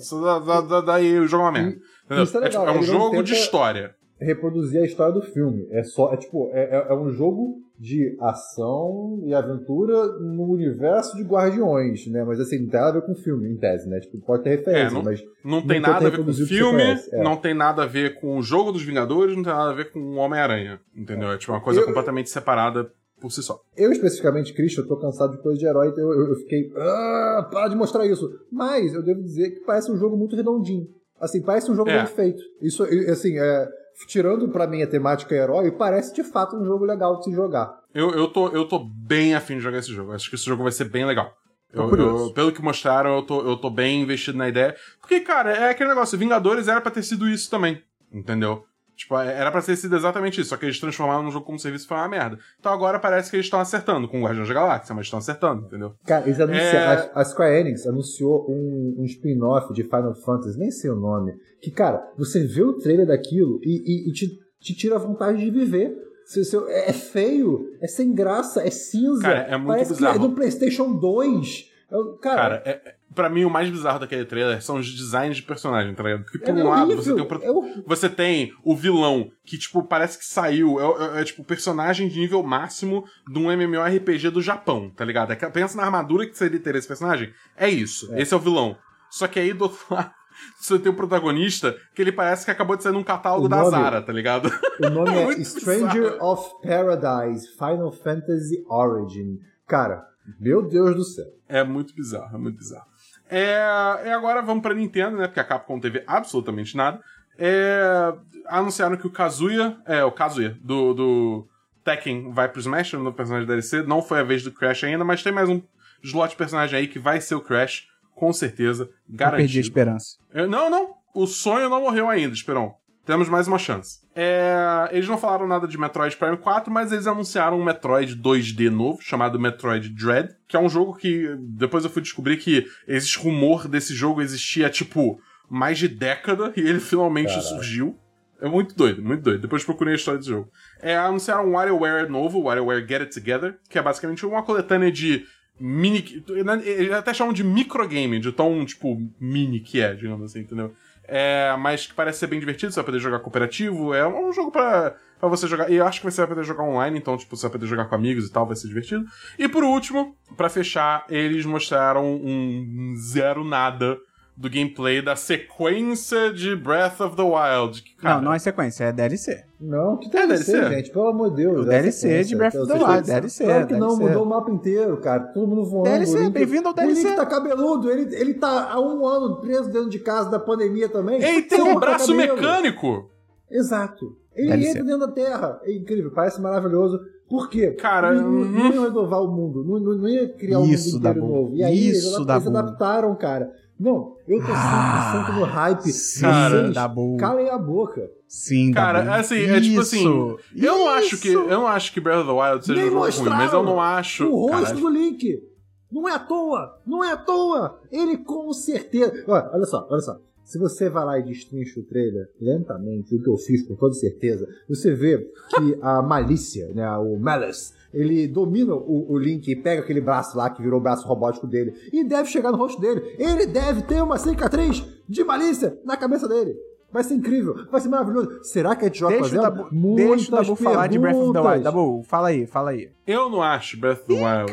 daí o jogo é uma merda. Isso é É, tipo, legal, é um ele não jogo de história. Reproduzir a história do filme. É só, é tipo, é, é- é um jogo de ação e aventura no universo de Guardiões, né? Mas assim, não tem nada a ver com o filme, em tese, né? Tipo, pode ter referência, É, não- mas Não tem nada a ver com o filme, é. não tem nada a ver com o jogo dos Vingadores, não tem nada a ver com o Homem-Aranha. Entendeu? É tipo uma coisa Eu- completamente separada por si só. Eu, especificamente, Christian, eu tô cansado de coisa de herói, então eu, eu, fiquei. Ah, para de mostrar isso. Mas eu devo dizer que parece um jogo muito redondinho. Assim, parece um jogo É. bem feito. Isso, assim, é, tirando pra mim a temática herói, parece de fato um jogo legal de se jogar. Eu, eu, tô, eu tô bem afim de jogar esse jogo. Acho que esse jogo vai ser bem legal. Eu- eu- pelo que mostraram, eu tô, eu tô bem investido na ideia. Porque, cara, é aquele negócio, Vingadores era pra ter sido isso também. Entendeu? Tipo, é- era pra ter sido exatamente isso, só que eles transformaram num jogo como serviço foi uma merda. Então agora parece que eles estão acertando com o Guardiões da Galáxia, mas estão acertando, entendeu? Cara, eles anunciaram. É. A, a Square Enix anunciou um, um spin-off de Final Fantasy, nem sei o nome. Que, cara, você vê o trailer daquilo e, e- e te, te tira a vontade de viver. Se- se- é é feio, é sem graça, é cinza. Cara, é muito Parece bizarro. que é do PlayStation 2. Eu- cara, Cara, é, é- pra mim o mais bizarro daquele trailer são os designs de personagem, tá ligado? Porque por é um lado horrível, você tem o, pro- é horrível. Você tem o vilão, que, tipo, parece que saiu. É, é- é, tipo, personagem de nível máximo de um MMORPG do Japão, tá ligado? É que- pensa na armadura que seria ter esse personagem. É isso. Esse é o vilão. Só que aí do outro lado. Você tem o protagonista que ele parece que acabou de sair num catálogo O da nome- Zara, tá ligado? O nome É é Stranger bizarro. of Paradise Final Fantasy Origin. Cara, meu Deus do céu. É muito bizarro, é muito bizarro. É, e agora vamos pra Nintendo, né? Porque a Capcom não teve absolutamente nada. É, anunciaram que o Kazuya, é, o Kazuya do, do Tekken vai pro Smash, no personagem da DLC. Não foi a vez do Crash ainda, mas tem mais um slot de personagem aí que vai ser o Crash, com certeza, Eu perdi a garantido. esperança. É, Não, não. O sonho não morreu ainda, Esperão. Temos mais uma chance. É, eles não falaram nada de Metroid Prime 4, mas eles anunciaram um Metroid 2D novo, chamado Metroid Dread, que é um jogo que depois eu fui descobrir que existe rumor desse jogo existia, tipo, mais de década e ele finalmente Caralho. surgiu. É muito doido, muito doido. Depois procurei a história desse jogo. É, anunciaram um WarioWare novo, WarioWare Get It Together, que é basicamente uma coletânea de mini. Eles até chamam de microgame, de tão, tipo, mini que é, digamos assim, entendeu? É, mas que parece ser bem divertido, você vai poder jogar cooperativo. É um jogo pra, pra você jogar. E eu acho que você vai poder jogar online, então, tipo, você vai poder jogar com amigos e tal, vai ser divertido. E por último, pra fechar, eles mostraram um zero nada do gameplay da sequência de Breath of the Wild. Que, cara, Não, não é sequência, é DLC. Não, que É, DLC, DLC? gente, pelo amor de Deus. O é DLC de Breath of the Wild, DLC, Claro que não, DLC. mudou o mapa inteiro, cara. Todo mundo voando. DLC, o Link- bem-vindo ao O DLC. Link tá cabeludo, ele, ele tá há um ano preso dentro de casa da pandemia também. Ele tem um braço cabelo. mecânico! Exato. Ele DLC. entra dentro da Terra. É incrível, parece maravilhoso. Por quê? Cara, não, uhum. não iam renovar o mundo, não, não, não ia criar um mundo inteiro novo. E aí Isso eles, eles adaptaram, cara. Não, eu tô 100% no hype. Sim, Vocês bom. calem a boca. Sim, Cara, bom. assim, é tipo assim. Isso, Eu não acho que eu não acho que Breath of the Wild seja Nem um jogo ruim, mas eu não acho. O rosto Caralho. do Link. Não é à toa. Não é à toa. Ele com certeza. Olha, olha só, olha só. Se você vai lá e destrincha o trailer lentamente, o que eu fiz com toda certeza, você vê que a malícia, né, o Malice, ele domina o, o Link e pega aquele braço lá que virou o braço robótico dele e deve chegar no rosto dele. Ele deve ter uma cicatriz de malícia na cabeça dele. Vai ser incrível, vai ser maravilhoso. Será que a gente joga Deixa o? Dabu, deixa o Dabu falar de Breath of the Wild. Dabu, fala aí, fala aí. Eu não acho Breath of the Wild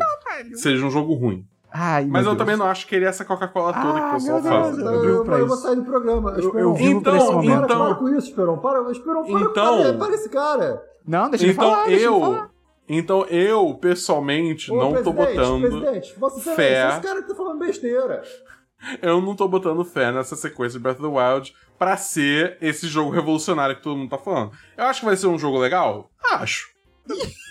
seja um jogo ruim. Ai, Mas eu Deus. também não acho que ele é essa Coca-Cola toda que Ah, o pessoal. Deus, Eu, eu eu, eu vou sair do programa. Eu- eu vivo para, esse momento. Para, para com isso, Esperon. Para, Esperon, para, Então- para, para esse cara. Não, deixa ele Então falar, deixa ele eu. falar. Então eu, pessoalmente, Ô, não tô botando. Presidente, Vossa fé. Excelência, esse cara que tá falando besteira. Eu não tô botando fé nessa sequência de Breath of the Wild pra ser esse jogo revolucionário que todo mundo tá falando. Eu acho que vai ser um jogo legal? Acho.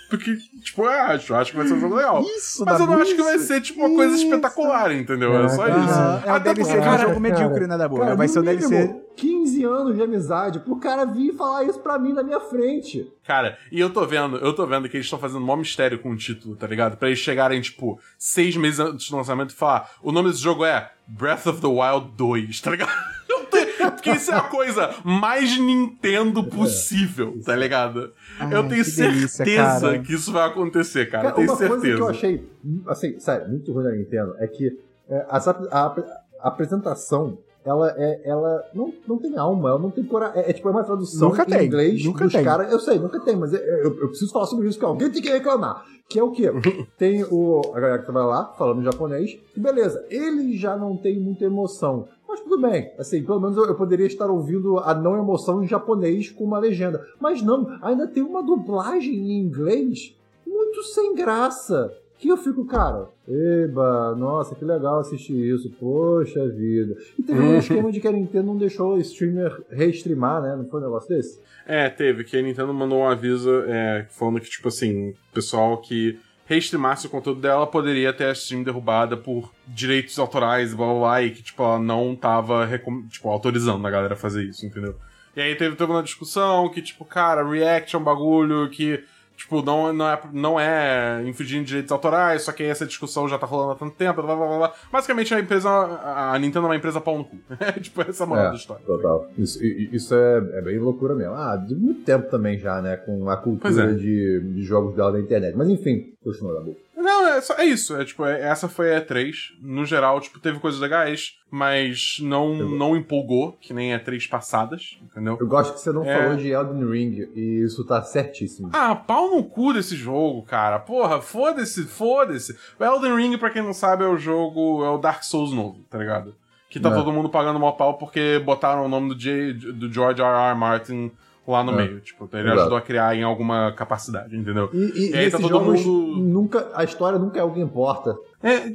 Porque, tipo, eu acho. Acho que vai ser um jogo legal. Isso, Mas eu não acho que vai isso. ser, tipo, uma coisa Isso. espetacular, entendeu? É só Cara, isso. Aham, É Até DLC porque, de um cara, jogo medíocre, né, Dabu? Cara, vai ser o DLC. mínimo, 15 anos de amizade pro cara vir falar isso pra mim na minha frente. Cara, e eu tô vendo, eu tô vendo que eles estão fazendo um maior mistério com o título, tá ligado? Pra eles chegarem, tipo, seis meses antes do lançamento e falar: o nome desse jogo é Breath of the Wild 2, tá ligado? Eu te- Porque isso é a coisa mais Nintendo possível, tá ligado? eu tenho que delícia, certeza cara. que isso vai acontecer, cara. Cara, eu tenho uma certeza. coisa que eu achei, assim, sério, muito ruim da Nintendo é que é, a, ap- a apresentação, ela é, ela não, não tem alma, ela não tem coragem. É, é tipo é uma tradução Nunca em tem, inglês nunca dos tem. caras. Eu sei, nunca tem, mas eu, eu- eu preciso falar sobre isso, que alguém tem que reclamar. Que é o quê? tem o, a galera que trabalha lá, falando japonês, e beleza, ele já não tem muita emoção. Mas tudo bem, assim, pelo menos eu, eu poderia estar ouvindo a não emoção em japonês com uma legenda. Mas não, ainda tem uma dublagem em inglês muito sem graça. Que eu fico, cara, eba, nossa, que legal assistir isso, poxa vida. E teve um esquema de que a Nintendo não deixou o streamer reestreamar, né? Não foi um negócio desse? É, teve, que a Nintendo mandou um aviso é, falando que, tipo assim, pessoal que reestreamasse o conteúdo dela poderia ter a stream derrubada por direitos autorais, blá blá blá, e que, tipo, ela não tava tipo, autorizando a galera a fazer isso, entendeu? E aí teve toda uma discussão que, tipo, cara, React é um bagulho que, tipo, não, não, é, não é infringindo direitos autorais, só que aí essa discussão já tá rolando há tanto tempo, blá blá blá blá. Basicamente a empresa, a Nintendo é uma empresa pau no cu. É, tipo, essa é a moral da história. Total. Isso, isso é, é bem loucura mesmo. Ah, de muito tempo também já, né? Com a Pois cultura é. de, de jogos dela na internet. Mas enfim, continua da boca. Não, é, só- é isso. É, tipo, é- essa foi a E3. No geral, tipo, teve coisas legais, mas não, não empolgou, que nem E3 passadas, entendeu? Eu gosto que você não É. falou de Elden Ring, e isso tá certíssimo. Ah, pau no cu desse jogo, cara. Porra, foda-se, foda-se. O Elden Ring, pra quem não sabe, é o jogo, é o Dark Souls novo, tá ligado? Que tá É. todo mundo pagando mó pau porque botaram o nome do, J, do George R. R. Martin lá no É. meio. Tipo, ele Exato. ajudou a criar em alguma capacidade, entendeu? E, e, E aí esses tá todo jogos mundo- nunca. A história nunca é o que importa. É,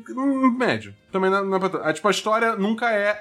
médio. Também não, não é pra tanto. É, tipo, a história nunca é.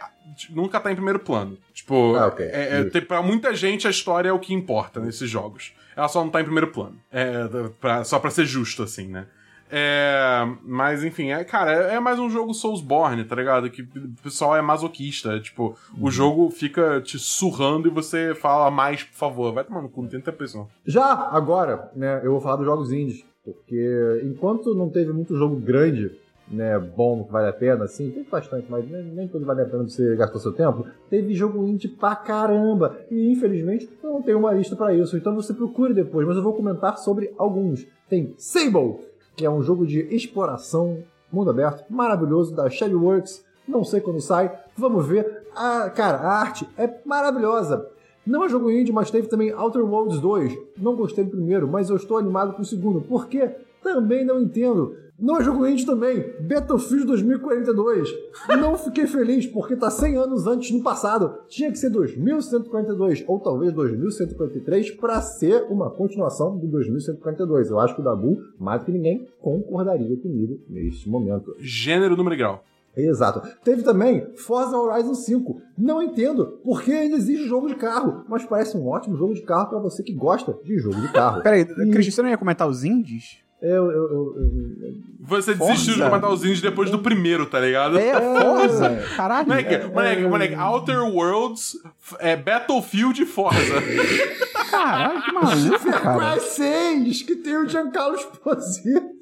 Nunca tá em primeiro plano. Tipo, Ah, ok. é, é, tem- pra muita gente a história é o que importa nesses jogos. Ela só não tá em primeiro plano. É, pra- só pra ser justo, assim, né? É, mas enfim, é, cara, é, é mais um jogo Soulsborne, tá ligado? Que o pessoal é masoquista. é, tipo, Uhum. o jogo fica te surrando e você fala mais, por favor. Vai tomar no cu, não tem não. Já agora, né, eu vou falar dos jogos indies. Porque enquanto não teve muito jogo grande né, bom, que vale a pena, assim, tem bastante, mas nem, nem tudo vale a pena você gastar seu tempo. Teve jogo indie pra caramba, e infelizmente eu não tenho uma lista pra isso, então você procure depois, mas eu vou comentar sobre alguns. Tem Sable, que é um jogo de exploração, mundo aberto, maravilhoso, da Shadowworks, não sei quando sai, vamos ver. Ah, cara, a arte é maravilhosa. Não é jogo indie, mas teve também Outer Worlds 2. Não gostei do primeiro, mas eu estou animado com o segundo. Por quê? Também não entendo. Não é jogo indie também. Battlefield 2042. Não fiquei feliz porque tá 100 anos antes no passado. Tinha que ser 2142 ou talvez 2143 para ser uma continuação do 2142. Eu acho que o Dabu, mais do que ninguém, concordaria comigo neste momento. Gênero, número e grau. Exato. Teve também Forza Horizon 5. Não entendo porque ainda existe jogo de carro, mas parece um ótimo jogo de carro para você que gosta de jogo de carro. Peraí, E- Christian, você não ia comentar os indies? Eu, eu, eu, eu- Você Forza? desistiu de comentar os indies depois do primeiro, tá ligado? É, Forza! Caralho! Moleque, moleque, moleque, Outer Worlds, é, Battlefield e Forza. Caralho, que maluco, cara. 6, que tem o Giancarlo Esposito.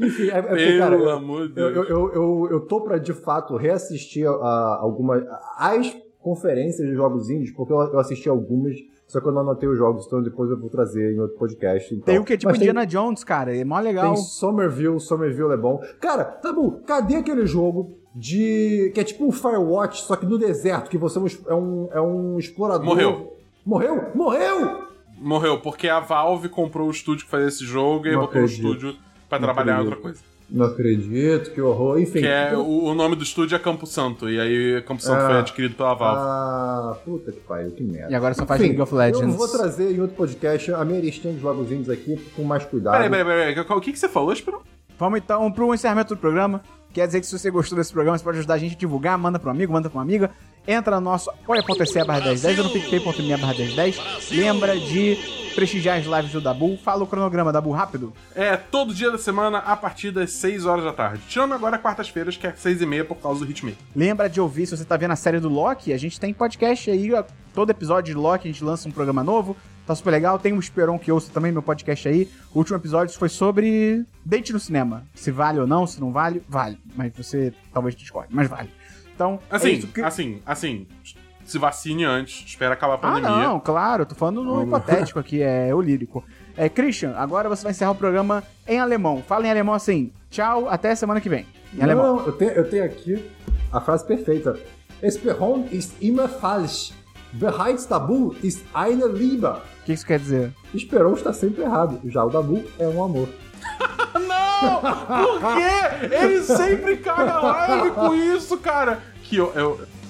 Enfim, é, é porque, Pelo cara, eu- amor de eu, Deus. eu, eu, eu, eu tô pra, de fato, reassistir a, algumas... as conferências de jogos indies, porque eu, eu assisti algumas, só que eu não anotei os jogos, então depois eu vou trazer em outro podcast. Então. Tem o que? Tipo Mas tem- Indiana Jones, cara. É mó legal. Tem Somerville, Somerville é bom. Cara, Tabu, cadê aquele jogo de. que é tipo um Firewatch, só que no deserto, que você é um é um, é um explorador. Morreu. Morreu? Morreu! Morreu, porque a Valve comprou o estúdio que fazia esse jogo e Não botou o acredito. estúdio pra Não trabalhar em acredito. outra coisa. Não acredito, que horror. Enfim. Que é, o, o nome do estúdio é Campo Santo, e aí Campo Santo Ah. foi adquirido pela Valve. Ah, puta que pariu, que merda. E agora só faz Enfim, League of Legends. Eu vou trazer em outro podcast a minha listinha de jogos indies aqui com mais cuidado. Peraí, peraí, peraí, o que, que você falou, Esperão? Vamos então pro encerramento do programa. Quer dizer que se você gostou desse programa, você pode ajudar a gente a divulgar, manda pro amigo, manda pra uma amiga. Entra no nosso apoia.se barra 1010 ou no picpay.me barra 1010. Lembra de prestigiar as lives do Dabu. Fala o cronograma, Dabu, rápido. É, todo dia da semana a partir das 6 horas da tarde. Tirando agora quartas-feiras, que é 6 e meia por causa do Hitman. Lembra de ouvir, se você tá vendo a série do Loki, a gente tem podcast aí, ó, todo episódio de Loki a gente lança um programa novo, tá super legal. Tem o Esperon que ouça também, meu podcast aí. O último episódio foi sobre date no cinema. Se vale ou não, se não vale, vale. Mas você talvez discorde, mas vale. Então, é Assim, isso. Que- assim, assim, se vacine antes, espera acabar a Ah, pandemia. não, claro, tô falando no hipotético aqui, é o lírico. É, Christian, agora você vai encerrar o programa em alemão. Fala em alemão assim, tchau, até semana que vem. Em alemão. Não, eu tenho, eu tenho aqui a frase perfeita. Esperon ist immer falsch. Bereits Tabu ist eine Liebe. O que isso quer dizer? Esperon está sempre errado. Já o Dabu é um amor. Não! Por quê? Ele sempre caga a live com isso, cara! Que eu. eu...